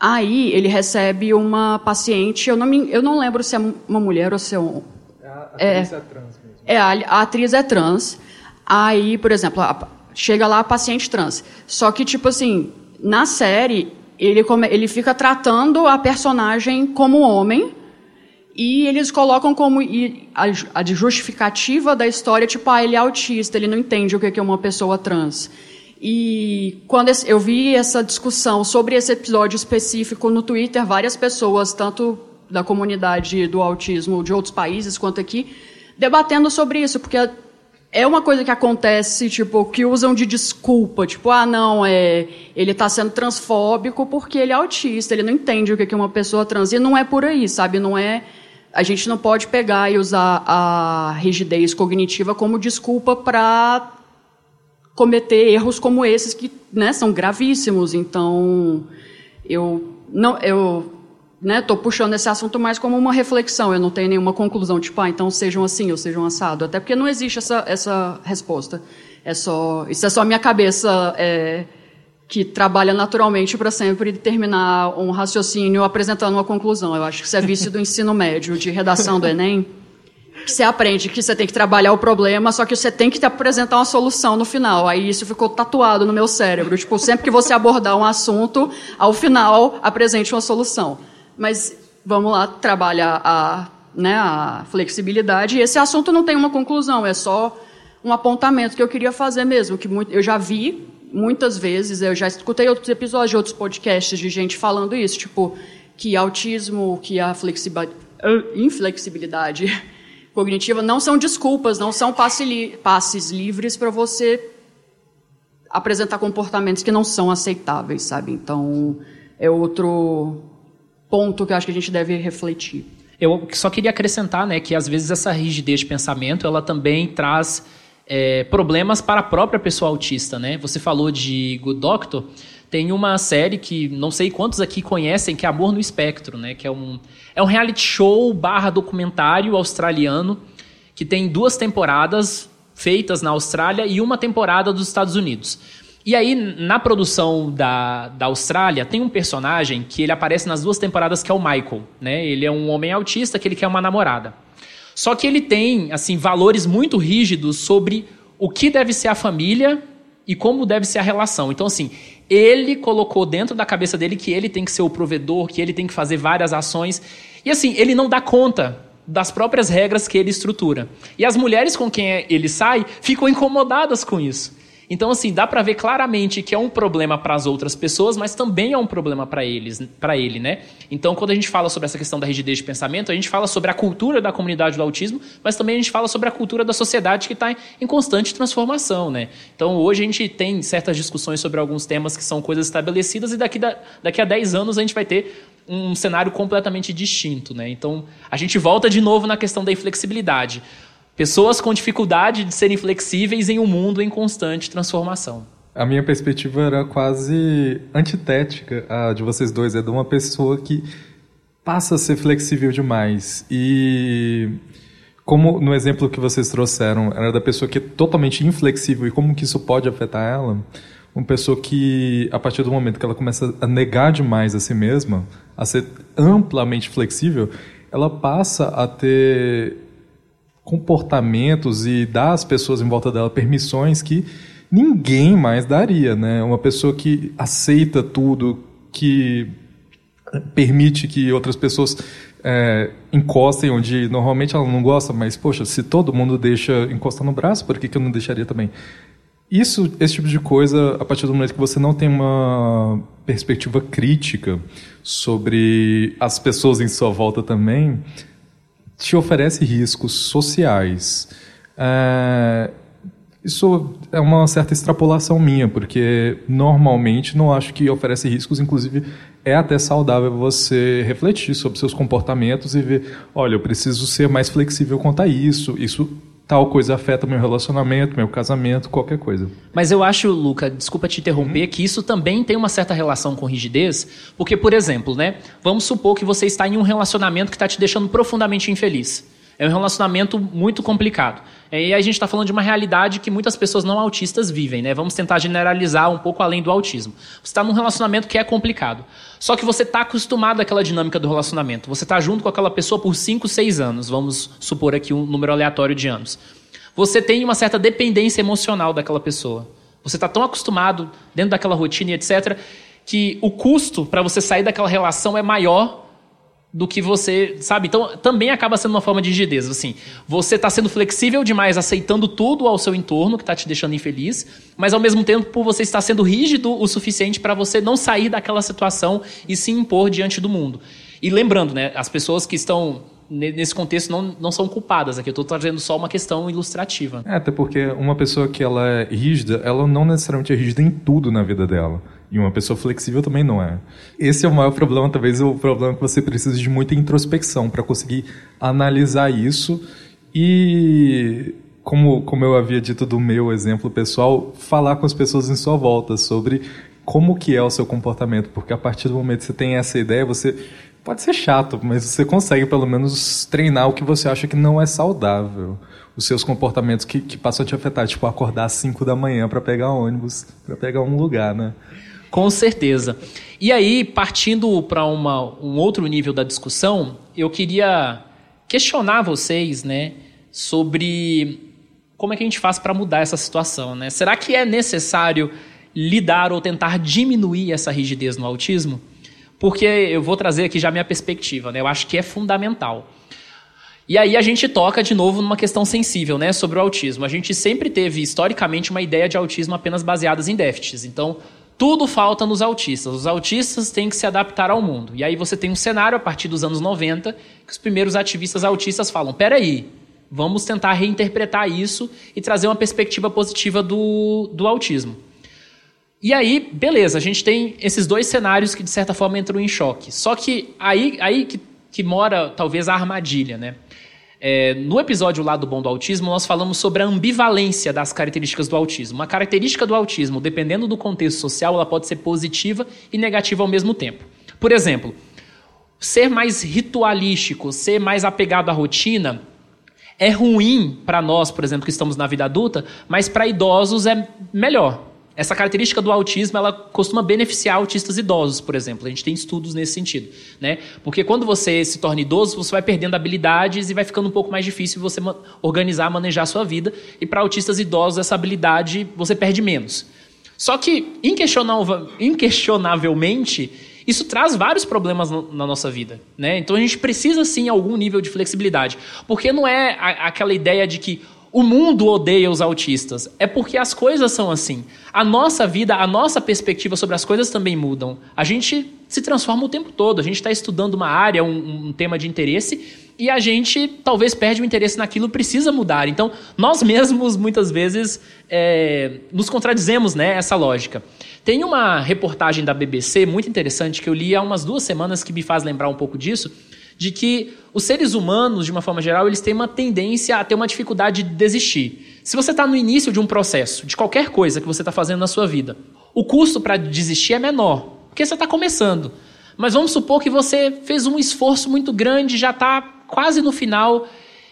Aí ele recebe uma paciente, eu não, me, eu não lembro se é uma mulher ou se é um, atriz é, é trans mesmo. É, a, a, atriz é trans. Aí, por exemplo, a, chega lá a paciente trans. Só que, tipo assim, na série, ele, come, ele fica tratando a personagem como homem. E eles colocam como a, a justificativa da história, tipo, ah, ele é autista, ele não entende o que é uma pessoa trans. E quando eu vi essa discussão sobre esse episódio específico no Twitter, várias pessoas, tanto da comunidade do autismo de outros países quanto aqui, debatendo sobre isso, porque é uma coisa que acontece, tipo, que usam de desculpa, tipo, ah, não, é, ele está sendo transfóbico porque ele é autista, ele não entende o que é uma pessoa trans, e não é por aí, sabe, não é, a gente não pode pegar e usar a rigidez cognitiva como desculpa para cometer erros como esses que, né, são gravíssimos, então, eu, não, eu Né, puxando esse assunto mais como uma reflexão, eu não tenho nenhuma conclusão, tipo, ah, então sejam assim ou sejam assado. Até porque não existe essa, essa resposta. É só, isso é só minha cabeça é, que trabalha naturalmente para sempre terminar um raciocínio apresentando uma conclusão. Eu acho que isso é vício do ensino médio, de redação do Enem. você aprende que você tem que trabalhar o problema, só que você tem que te apresentar uma solução no final. Aí isso ficou tatuado no meu cérebro. Tipo, sempre que você abordar um assunto, ao final, apresente uma solução. Mas vamos lá trabalhar a, né, a flexibilidade. E esse assunto não tem uma conclusão, é só um apontamento que eu queria fazer mesmo, que muito, eu já vi muitas vezes, eu já escutei outros episódios de outros podcasts de gente falando isso, tipo, que autismo, que a inflexibilidade cognitiva não são desculpas, não são passes livres para você apresentar comportamentos que não são aceitáveis, sabe? Então, é outro ponto que eu acho que a gente deve refletir. Eu só queria acrescentar, né, que às vezes essa rigidez de pensamento, ela também traz é, problemas para a própria pessoa autista, né? Você falou de Good Doctor, tem uma série que não sei quantos aqui conhecem, que é Amor no Espectro, né? Que é um, é um reality show barra documentário australiano que tem duas temporadas feitas na Austrália e uma temporada dos Estados Unidos. E aí, na produção da, da Austrália, tem um personagem que ele aparece nas duas temporadas, que é o Michael. Né? Ele é um homem autista que ele quer uma namorada. Só que ele tem assim valores muito rígidos sobre o que deve ser a família e como deve ser a relação. Então, assim, ele colocou dentro da cabeça dele que ele tem que ser o provedor, que ele tem que fazer várias ações. E assim, ele não dá conta das próprias regras que ele estrutura. E as mulheres com quem ele sai ficam incomodadas com isso. Então, assim, dá para ver claramente que é um problema para as outras pessoas, mas também é um problema para eles, para ele, né? Então, quando a gente fala sobre essa questão da rigidez de pensamento, a gente fala sobre a cultura da comunidade do autismo, mas também a gente fala sobre a cultura da sociedade que está em constante transformação, né? Então, hoje a gente tem certas discussões sobre alguns temas que são coisas estabelecidas e daqui, da, daqui a 10 anos a gente vai ter um cenário completamente distinto, né? Então, a gente volta de novo na questão da inflexibilidade. Pessoas com dificuldade de serem flexíveis em um mundo em constante transformação. A minha perspectiva era quase antitética à de vocês dois. É de uma pessoa que passa a ser flexível demais. E como no exemplo que vocês trouxeram, era da pessoa que é totalmente inflexível e como que isso pode afetar ela, uma pessoa que, a partir do momento que ela começa a negar demais a si mesma, a ser amplamente flexível, ela passa a ter comportamentos e dar às pessoas em volta dela permissões que ninguém mais daria, né? Uma pessoa que aceita tudo, que permite que outras pessoas é, encostem onde normalmente ela não gosta, mas poxa, se todo mundo deixa encostar no braço, por que, que eu não deixaria também? Isso, esse tipo de coisa, a partir do momento que você não tem uma perspectiva crítica sobre as pessoas em sua volta também, te oferece riscos sociais. É, isso é uma certa extrapolação minha, porque normalmente não acho que oferece riscos, inclusive é até saudável você refletir sobre seus comportamentos e ver, olha, eu preciso ser mais flexível quanto a isso, isso tal coisa afeta meu relacionamento, meu casamento, qualquer coisa. Mas eu acho, Luca, desculpa te interromper, uhum. que isso também tem uma certa relação com rigidez, porque, por exemplo, né, vamos supor que você está em um relacionamento que está te deixando profundamente infeliz. É um relacionamento muito complicado. E a gente está falando de uma realidade que muitas pessoas não autistas vivem, né? Vamos tentar generalizar um pouco além do autismo. Você está num relacionamento que é complicado. Só que você está acostumado àquela dinâmica do relacionamento. Você está junto com aquela pessoa por 5, 6 anos. Vamos supor aqui um número aleatório de anos. Você tem uma certa dependência emocional daquela pessoa. Você está tão acostumado dentro daquela rotina e etc., que o custo para você sair daquela relação é maior do que você, sabe? Então, também acaba sendo uma forma de rigidez, assim. Você está sendo flexível demais, aceitando tudo ao seu entorno que está te deixando infeliz, mas ao mesmo tempo você está sendo rígido o suficiente para você não sair daquela situação e se impor diante do mundo. E lembrando, né, as pessoas que estão nesse contexto não, não são culpadas aqui. Eu estou trazendo só uma questão ilustrativa. É, até porque uma pessoa que ela é rígida, ela não necessariamente é rígida em tudo na vida dela. E uma pessoa flexível também não é. Esse é o maior problema, talvez o problema é que você precisa de muita introspecção para conseguir analisar isso e como, como eu havia dito do meu exemplo pessoal, falar com as pessoas em sua volta sobre como que é o seu comportamento, porque a partir do momento que você tem essa ideia, você pode ser chato, mas você consegue pelo menos treinar o que você acha que não é saudável. Os seus comportamentos que, que passam a te afetar, tipo acordar às 5 da manhã para pegar ônibus, para pegar um lugar, né? Com certeza. E aí, partindo para um outro nível da discussão, eu queria questionar vocês, né? sobre como é que a gente faz para mudar essa situação, né? Será que é necessário lidar ou tentar diminuir essa rigidez no autismo? Porque eu vou trazer aqui já minha perspectiva, né? Eu acho que é fundamental. E aí a gente toca de novo numa questão sensível, né, sobre o autismo. A gente sempre teve historicamente uma ideia de autismo apenas baseadas em déficits. Então, tudo falta nos autistas. Os autistas têm que se adaptar ao mundo. E aí você tem um cenário a partir dos anos 90 que os primeiros ativistas autistas falam: "Peraí, vamos tentar reinterpretar isso e trazer uma perspectiva positiva do, do autismo". E aí, beleza, a gente tem esses dois cenários que de certa forma entram em choque. Só que aí, aí que, que mora talvez a armadilha, né? É, no episódio lá do Bom do Autismo, nós falamos sobre a ambivalência das características do autismo. Uma característica do autismo, dependendo do contexto social, ela pode ser positiva e negativa ao mesmo tempo. Por exemplo, ser mais ritualístico, ser mais apegado à rotina, é ruim para nós, por exemplo, que estamos na vida adulta, mas para idosos é melhor. Essa característica do autismo, ela costuma beneficiar autistas idosos, por exemplo. A gente tem estudos nesse sentido, né? Porque quando você se torna idoso, você vai perdendo habilidades e vai ficando um pouco mais difícil você organizar, manejar a sua vida. E para autistas idosos, essa habilidade você perde menos. Só que, inquestionavelmente, isso traz vários problemas na nossa vida, né? Então a gente precisa sim algum nível de flexibilidade, porque não é aquela ideia de que o mundo odeia os autistas. É porque as coisas são assim. A nossa vida, a nossa perspectiva sobre as coisas também mudam. A gente se transforma o tempo todo. A gente está estudando uma área, um, um, tema de interesse, e a gente talvez perde o interesse naquilo, precisa mudar. Então, nós mesmos, muitas vezes, é, nos contradizemos né, essa lógica. Tem uma reportagem da BBC muito interessante que eu li há umas duas semanas que me faz lembrar um pouco disso de que os seres humanos, de uma forma geral, eles têm uma tendência a ter uma dificuldade de desistir. Se você está no início de um processo, de qualquer coisa que você está fazendo na sua vida, o custo para desistir é menor, porque você está começando. Mas vamos supor que você fez um esforço muito grande, já está quase no final,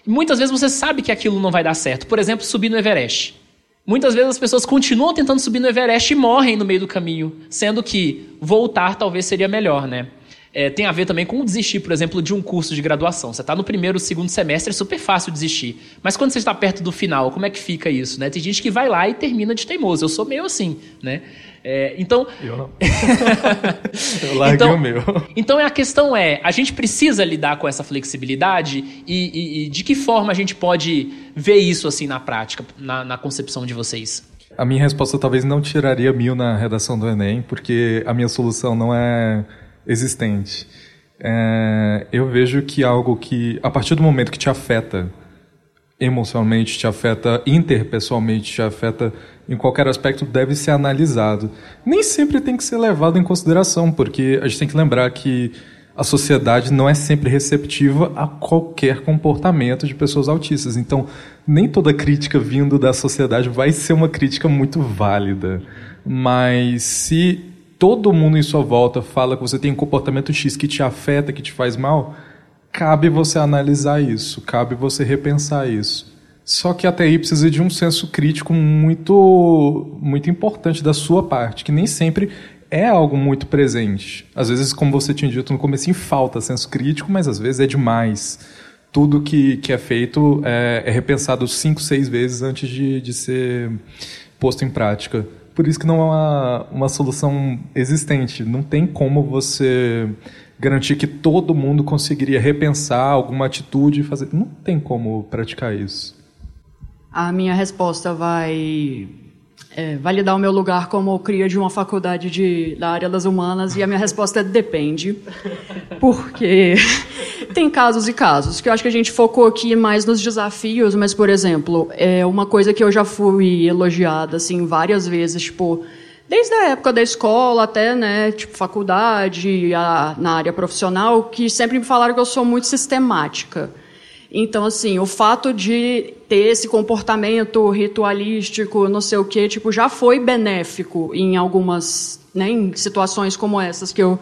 e muitas vezes você sabe que aquilo não vai dar certo. Por exemplo, subir no Everest. Muitas vezes as pessoas continuam tentando subir no Everest e morrem no meio do caminho, sendo que voltar talvez seria melhor, né? É, tem a ver também com desistir, por exemplo, de um curso de graduação. Você está no primeiro, segundo semestre, é super fácil desistir. Mas quando você está perto do final, como é que fica isso? Né? Tem gente que vai lá e termina de teimoso. Eu sou meio assim, né? É, então. Eu não. eu larguei então, o meu. Então a questão é: a gente precisa lidar com essa flexibilidade e, e, e de que forma a gente pode ver isso assim na prática, na, na concepção de vocês? A minha resposta talvez não tiraria mil na redação do Enem, porque a minha solução não é existente. É, eu vejo que algo que, a partir do momento que te afeta emocionalmente, te afeta interpessoalmente, te afeta em qualquer aspecto, deve ser analisado. Nem sempre tem que ser levado em consideração, porque a gente tem que lembrar que a sociedade não é sempre receptiva a qualquer comportamento de pessoas autistas. Então, nem toda crítica vindo da sociedade vai ser uma crítica muito válida. Mas se todo mundo em sua volta fala que você tem um comportamento X que te afeta, que te faz mal, cabe você analisar isso, cabe você repensar isso. Só que até aí precisa de um senso crítico muito, muito importante da sua parte, que nem sempre é algo muito presente. Às vezes, como você tinha dito no começo, falta senso crítico, mas às vezes é demais. Tudo que, que é feito é, é repensado cinco, seis vezes antes de, de ser posto em prática por isso que não é uma, uma solução existente. Não tem como você garantir que todo mundo conseguiria repensar alguma atitude e fazer. Não tem como praticar isso. A minha resposta vai é, validar o meu lugar como cria de uma faculdade de, da área das humanas e a minha resposta é depende. Porque tem casos e casos, que eu acho que a gente focou aqui mais nos desafios, mas, por exemplo, é uma coisa que eu já fui elogiada, assim, várias vezes, tipo, desde a época da escola até, né, tipo, faculdade, a, na área profissional, que sempre me falaram que eu sou muito sistemática. Então, assim, o fato de ter esse comportamento ritualístico, não sei o quê, tipo, já foi benéfico em algumas, né, em situações como essas que eu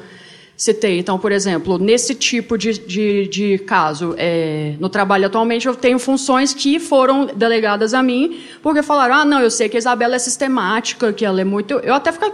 citei. Então, por exemplo, nesse tipo de, de, de caso, é, no trabalho atualmente, eu tenho funções que foram delegadas a mim, porque falaram, ah, não, eu sei que a Isabela é sistemática, que ela é muito... Eu até fico,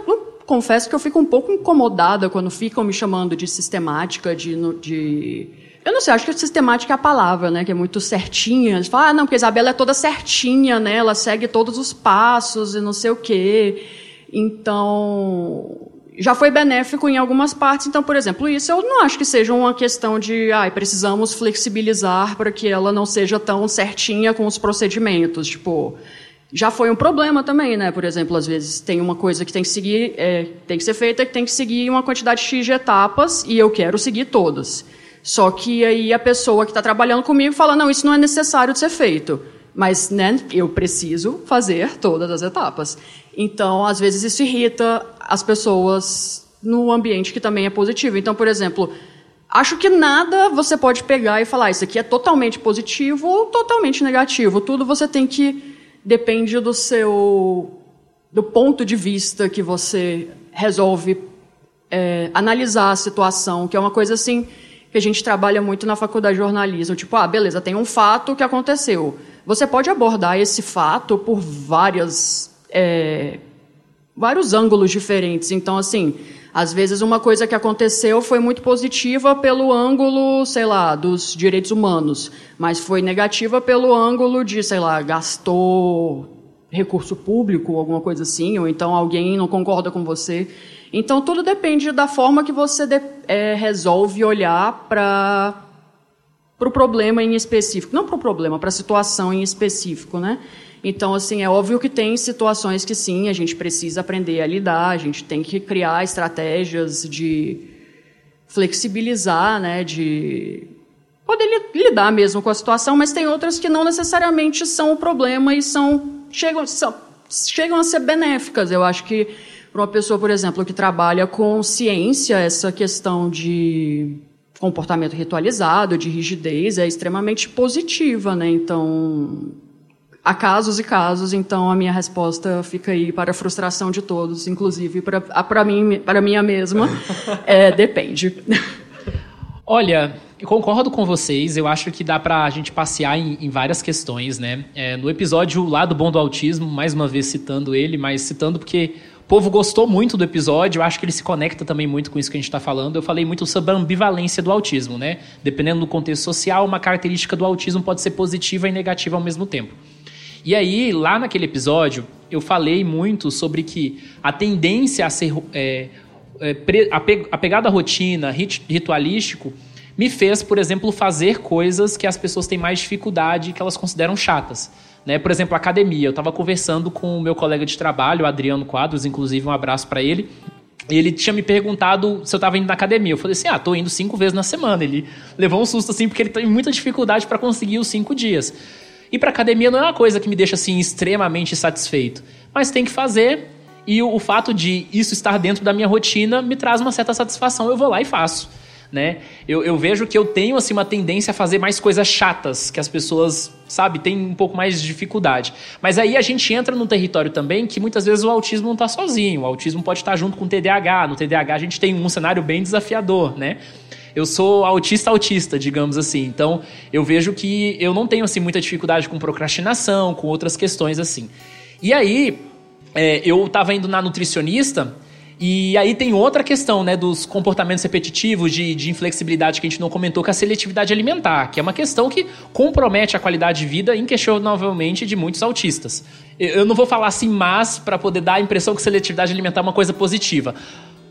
confesso que eu fico um pouco incomodada quando ficam me chamando de sistemática, de, de eu não sei, acho que sistemática é a palavra, né? Que é muito certinha. Eles falam, ah, não, porque a Isabela é toda certinha, né? Ela segue todos os passos e não sei o quê. Então, já foi benéfico em algumas partes. Então, por exemplo, isso eu não acho que seja uma questão de, ah, precisamos flexibilizar para que ela não seja tão certinha com os procedimentos. Tipo, já foi um problema também, né? Por exemplo, às vezes tem uma coisa que tem que seguir, é, tem que ser feita, que tem que seguir uma quantidade X de etapas e eu quero seguir todas. Só que aí a pessoa que está trabalhando comigo fala: não, isso não é necessário de ser feito. Mas né, eu preciso fazer todas as etapas. Então, às vezes, isso irrita as pessoas no ambiente que também é positivo. Então, por exemplo, acho que nada você pode pegar e falar: isso aqui é totalmente positivo ou totalmente negativo. Tudo você tem que. Depende do seu. do ponto de vista que você resolve é, analisar a situação, que é uma coisa assim que a gente trabalha muito na faculdade de jornalismo. Tipo, ah, beleza, tem um fato que aconteceu. Você pode abordar esse fato por várias, é, vários ângulos diferentes. Então, assim, às vezes uma coisa que aconteceu foi muito positiva pelo ângulo, sei lá, dos direitos humanos, mas foi negativa pelo ângulo de, sei lá, gastou recurso público, alguma coisa assim, ou então alguém não concorda com você. Então, tudo depende da forma que você de, é, resolve olhar para o pro problema em específico. Não para o problema, para a situação em específico, né? Então, assim, é óbvio que tem situações que sim, a gente precisa aprender a lidar, a gente tem que criar estratégias de flexibilizar, né, de poder lidar mesmo com a situação, mas tem outras que não necessariamente são o problema e são chegam, são, chegam a ser benéficas. Eu acho que para uma pessoa, por exemplo, que trabalha com ciência, essa questão de comportamento ritualizado, de rigidez, é extremamente positiva, né? Então, há casos e casos, então a minha resposta fica aí para a frustração de todos, inclusive para, para mim, para minha mesma, é, depende. Olha, eu concordo com vocês, eu acho que dá pra gente passear em, em várias questões, né? É, no episódio Lado Bom do Autismo, mais uma vez citando ele, mas citando porque o povo gostou muito do episódio, eu acho que ele se conecta também muito com isso que a gente está falando. Eu falei muito sobre a ambivalência do autismo, né? Dependendo do contexto social, uma característica do autismo pode ser positiva e negativa ao mesmo tempo. E aí, lá naquele episódio, eu falei muito sobre que a tendência a ser é, é, apegado à rotina, ritualístico, me fez, por exemplo, fazer coisas que as pessoas têm mais dificuldade que elas consideram chatas. Né? Por exemplo, academia. Eu estava conversando com o meu colega de trabalho, Adriano Quadros, inclusive um abraço para ele. Ele tinha me perguntado se eu estava indo na academia. Eu falei assim: ah, tô indo cinco vezes na semana. Ele levou um susto assim, porque ele tem muita dificuldade para conseguir os cinco dias. E para academia não é uma coisa que me deixa assim extremamente satisfeito, mas tem que fazer. E o fato de isso estar dentro da minha rotina me traz uma certa satisfação. Eu vou lá e faço né? Eu, eu vejo que eu tenho assim uma tendência a fazer mais coisas chatas, que as pessoas, sabe, têm um pouco mais de dificuldade. Mas aí a gente entra num território também que muitas vezes o autismo não está sozinho. O autismo pode estar junto com o TDAH. No TDAH a gente tem um cenário bem desafiador, né? eu sou autista autista, digamos assim. Então, eu vejo que eu não tenho assim muita dificuldade com procrastinação, com outras questões assim. E aí, é, eu estava indo na nutricionista e aí tem outra questão, né, dos comportamentos repetitivos, de, de inflexibilidade que a gente não comentou, que é a seletividade alimentar, que é uma questão que compromete a qualidade de vida inquestionavelmente de muitos autistas. Eu não vou falar assim, mas para poder dar a impressão que seletividade alimentar é uma coisa positiva.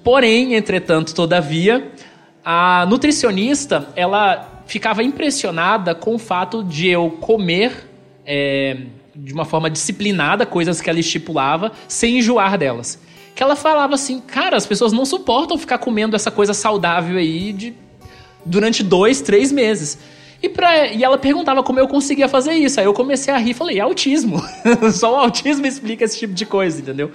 Porém, entretanto, todavia, a nutricionista, ela ficava impressionada com o fato de eu comer é, de uma forma disciplinada coisas que ela estipulava, sem enjoar delas que ela falava assim, cara, as pessoas não suportam ficar comendo essa coisa saudável aí de, durante dois, três meses. E, pra, e ela perguntava como eu conseguia fazer isso. Aí eu comecei a rir e falei, é autismo. Só o autismo explica esse tipo de coisa, entendeu?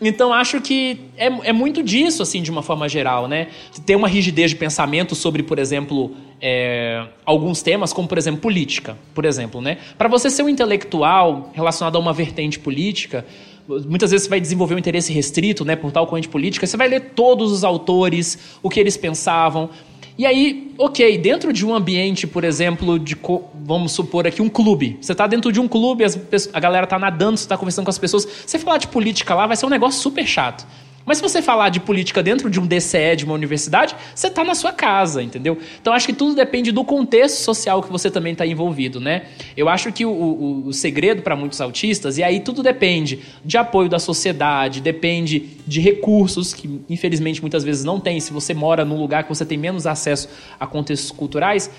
Então acho que é, é muito disso, assim, de uma forma geral, né? Ter uma rigidez de pensamento sobre, por exemplo, é, alguns temas, como por exemplo política, por exemplo, né? Para você ser um intelectual relacionado a uma vertente política, muitas vezes você vai desenvolver um interesse restrito, né, por tal corrente política, você vai ler todos os autores, o que eles pensavam. E aí, ok, dentro de um ambiente, por exemplo, de vamos supor aqui um clube. Você está dentro de um clube, as, a galera está nadando, você está conversando com as pessoas. Você falar de política lá vai ser um negócio super chato. Mas se você falar de política dentro de um DCE de uma universidade, você está na sua casa, entendeu? Então acho que tudo depende do contexto social que você também está envolvido, né? Eu acho que o, o, o segredo para muitos autistas, e aí tudo depende de apoio da sociedade, depende de recursos que infelizmente muitas vezes não tem. Se você mora num lugar que você tem menos acesso a contextos culturais,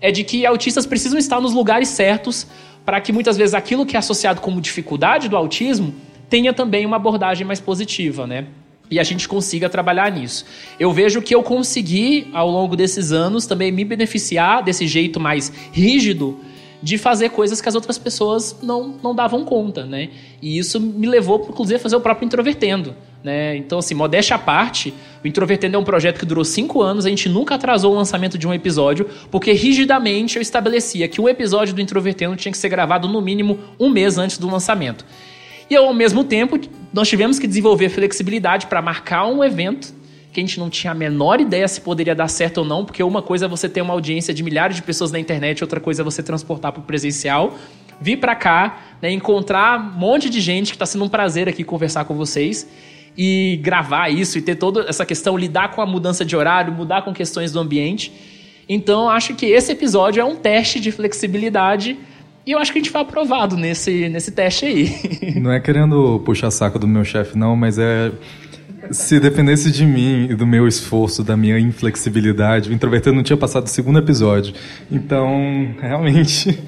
é de que autistas precisam estar nos lugares certos para que muitas vezes aquilo que é associado como dificuldade do autismo tenha também uma abordagem mais positiva, né? E a gente consiga trabalhar nisso. Eu vejo que eu consegui, ao longo desses anos, também me beneficiar desse jeito mais rígido de fazer coisas que as outras pessoas não, não davam conta, né? E isso me levou, inclusive, a fazer o próprio Introvertendo, né? Então, assim, modéstia à parte, o Introvertendo é um projeto que durou cinco anos, a gente nunca atrasou o lançamento de um episódio, porque rigidamente eu estabelecia que um episódio do Introvertendo tinha que ser gravado no mínimo um mês antes do lançamento. E ao mesmo tempo, nós tivemos que desenvolver flexibilidade para marcar um evento que a gente não tinha a menor ideia se poderia dar certo ou não, porque uma coisa é você ter uma audiência de milhares de pessoas na internet, outra coisa é você transportar para o presencial, vir para cá, né, encontrar um monte de gente que está sendo um prazer aqui conversar com vocês e gravar isso e ter toda essa questão, lidar com a mudança de horário, mudar com questões do ambiente. Então, acho que esse episódio é um teste de flexibilidade e eu acho que a gente foi aprovado nesse, nesse teste aí. Não é querendo puxar saco do meu chefe, não, mas é. Se dependesse de mim e do meu esforço, da minha inflexibilidade, o introvertido não tinha passado o segundo episódio. Então, realmente.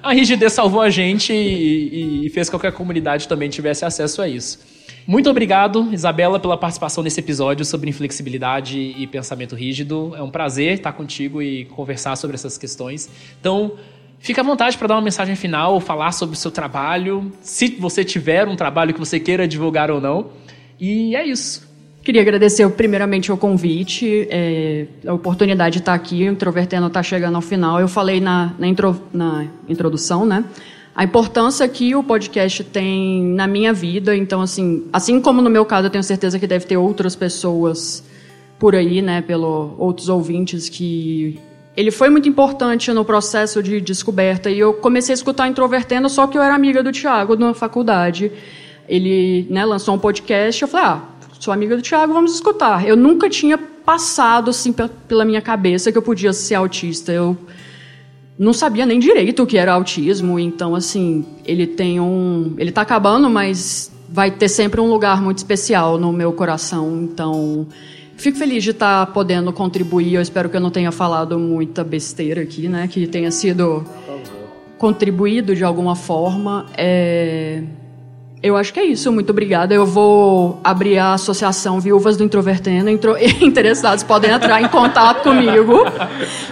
A rigidez salvou a gente e, e fez com que a comunidade também tivesse acesso a isso. Muito obrigado, Isabela, pela participação nesse episódio sobre inflexibilidade e pensamento rígido. É um prazer estar contigo e conversar sobre essas questões. Então, Fique à vontade para dar uma mensagem final, falar sobre o seu trabalho, se você tiver um trabalho que você queira divulgar ou não. E é isso. Queria agradecer primeiramente o convite, é, a oportunidade de estar aqui. O Introvertendo está chegando ao final. Eu falei na, na, intro, na introdução, né? A importância que o podcast tem na minha vida. Então, assim, assim como no meu caso, eu tenho certeza que deve ter outras pessoas por aí, né, pelo outros ouvintes que ele foi muito importante no processo de descoberta e eu comecei a escutar Introvertendo, só que eu era amiga do Tiago na faculdade. Ele né, lançou um podcast, eu falei, ah, sou amiga do Tiago, vamos escutar. Eu nunca tinha passado assim pela minha cabeça que eu podia ser autista. Eu não sabia nem direito o que era autismo, então assim, ele tem um, ele está acabando, mas vai ter sempre um lugar muito especial no meu coração, então Fico feliz de estar podendo contribuir. Eu espero que eu não tenha falado muita besteira aqui, né? Que tenha sido contribuído de alguma forma. É... Eu acho que é isso. Muito obrigada. Eu vou abrir a associação Viúvas do Introvertendo. Intro... Interessados podem entrar em contato comigo.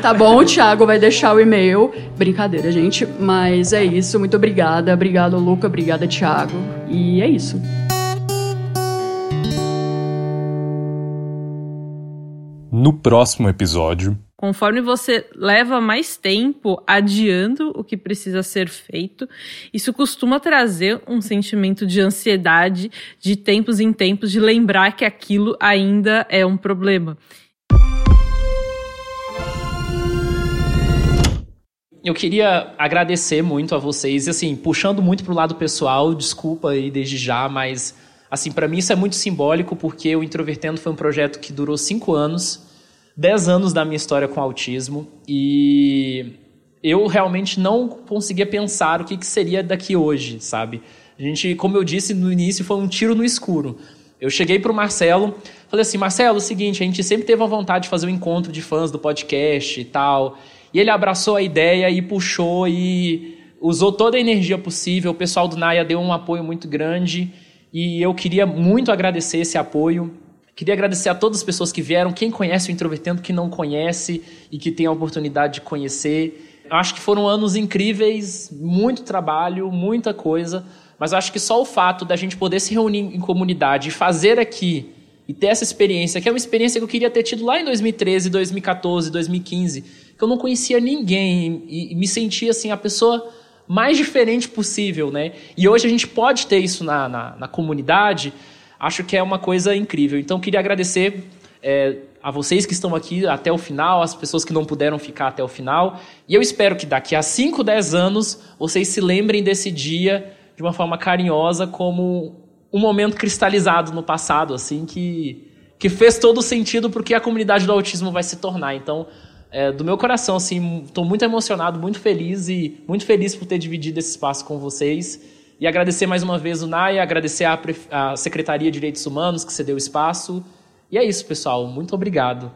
Tá bom? O Thiago vai deixar o e-mail. Brincadeira, gente. Mas é isso. Muito obrigada. Obrigado, Luca. Obrigada, Thiago. E é isso. No próximo episódio. Conforme você leva mais tempo adiando o que precisa ser feito, isso costuma trazer um sentimento de ansiedade de tempos em tempos, de lembrar que aquilo ainda é um problema. Eu queria agradecer muito a vocês, e assim, puxando muito pro lado pessoal, desculpa aí desde já, mas assim, para mim isso é muito simbólico porque o Introvertendo foi um projeto que durou cinco anos 10 anos da minha história com autismo e eu realmente não conseguia pensar o que, que seria daqui hoje, sabe? A gente, como eu disse no início, foi um tiro no escuro. Eu cheguei para o Marcelo, falei assim, Marcelo, é o seguinte, a gente sempre teve a vontade de fazer um encontro de fãs do podcast e tal. E ele abraçou a ideia e puxou e usou toda a energia possível. O pessoal do Naya deu um apoio muito grande e eu queria muito agradecer esse apoio. Queria agradecer a todas as pessoas que vieram, quem conhece o Introvertendo, que não conhece e que tem a oportunidade de conhecer. Acho que foram anos incríveis, muito trabalho, muita coisa, mas acho que só o fato da gente poder se reunir em comunidade e fazer aqui e ter essa experiência, que é uma experiência que eu queria ter tido lá em 2013, 2014, 2015, que eu não conhecia ninguém e, me sentia assim a pessoa mais diferente possível, né? E hoje a gente pode ter isso na, na, na comunidade acho que é uma coisa incrível. Então, queria agradecer é, a vocês que estão aqui até o final, as pessoas que não puderam ficar até o final. E eu espero que daqui a 5, 10 anos vocês se lembrem desse dia de uma forma carinhosa como um momento cristalizado no passado, assim, que, que fez todo o sentido porque a comunidade do autismo vai se tornar. Então, é, do meu coração, assim, estou muito emocionado, muito feliz e muito feliz por ter dividido esse espaço com vocês. E agradecer mais uma vez o NAI, agradecer a, a Secretaria de Direitos Humanos que cedeu espaço. E é isso, pessoal. Muito obrigado.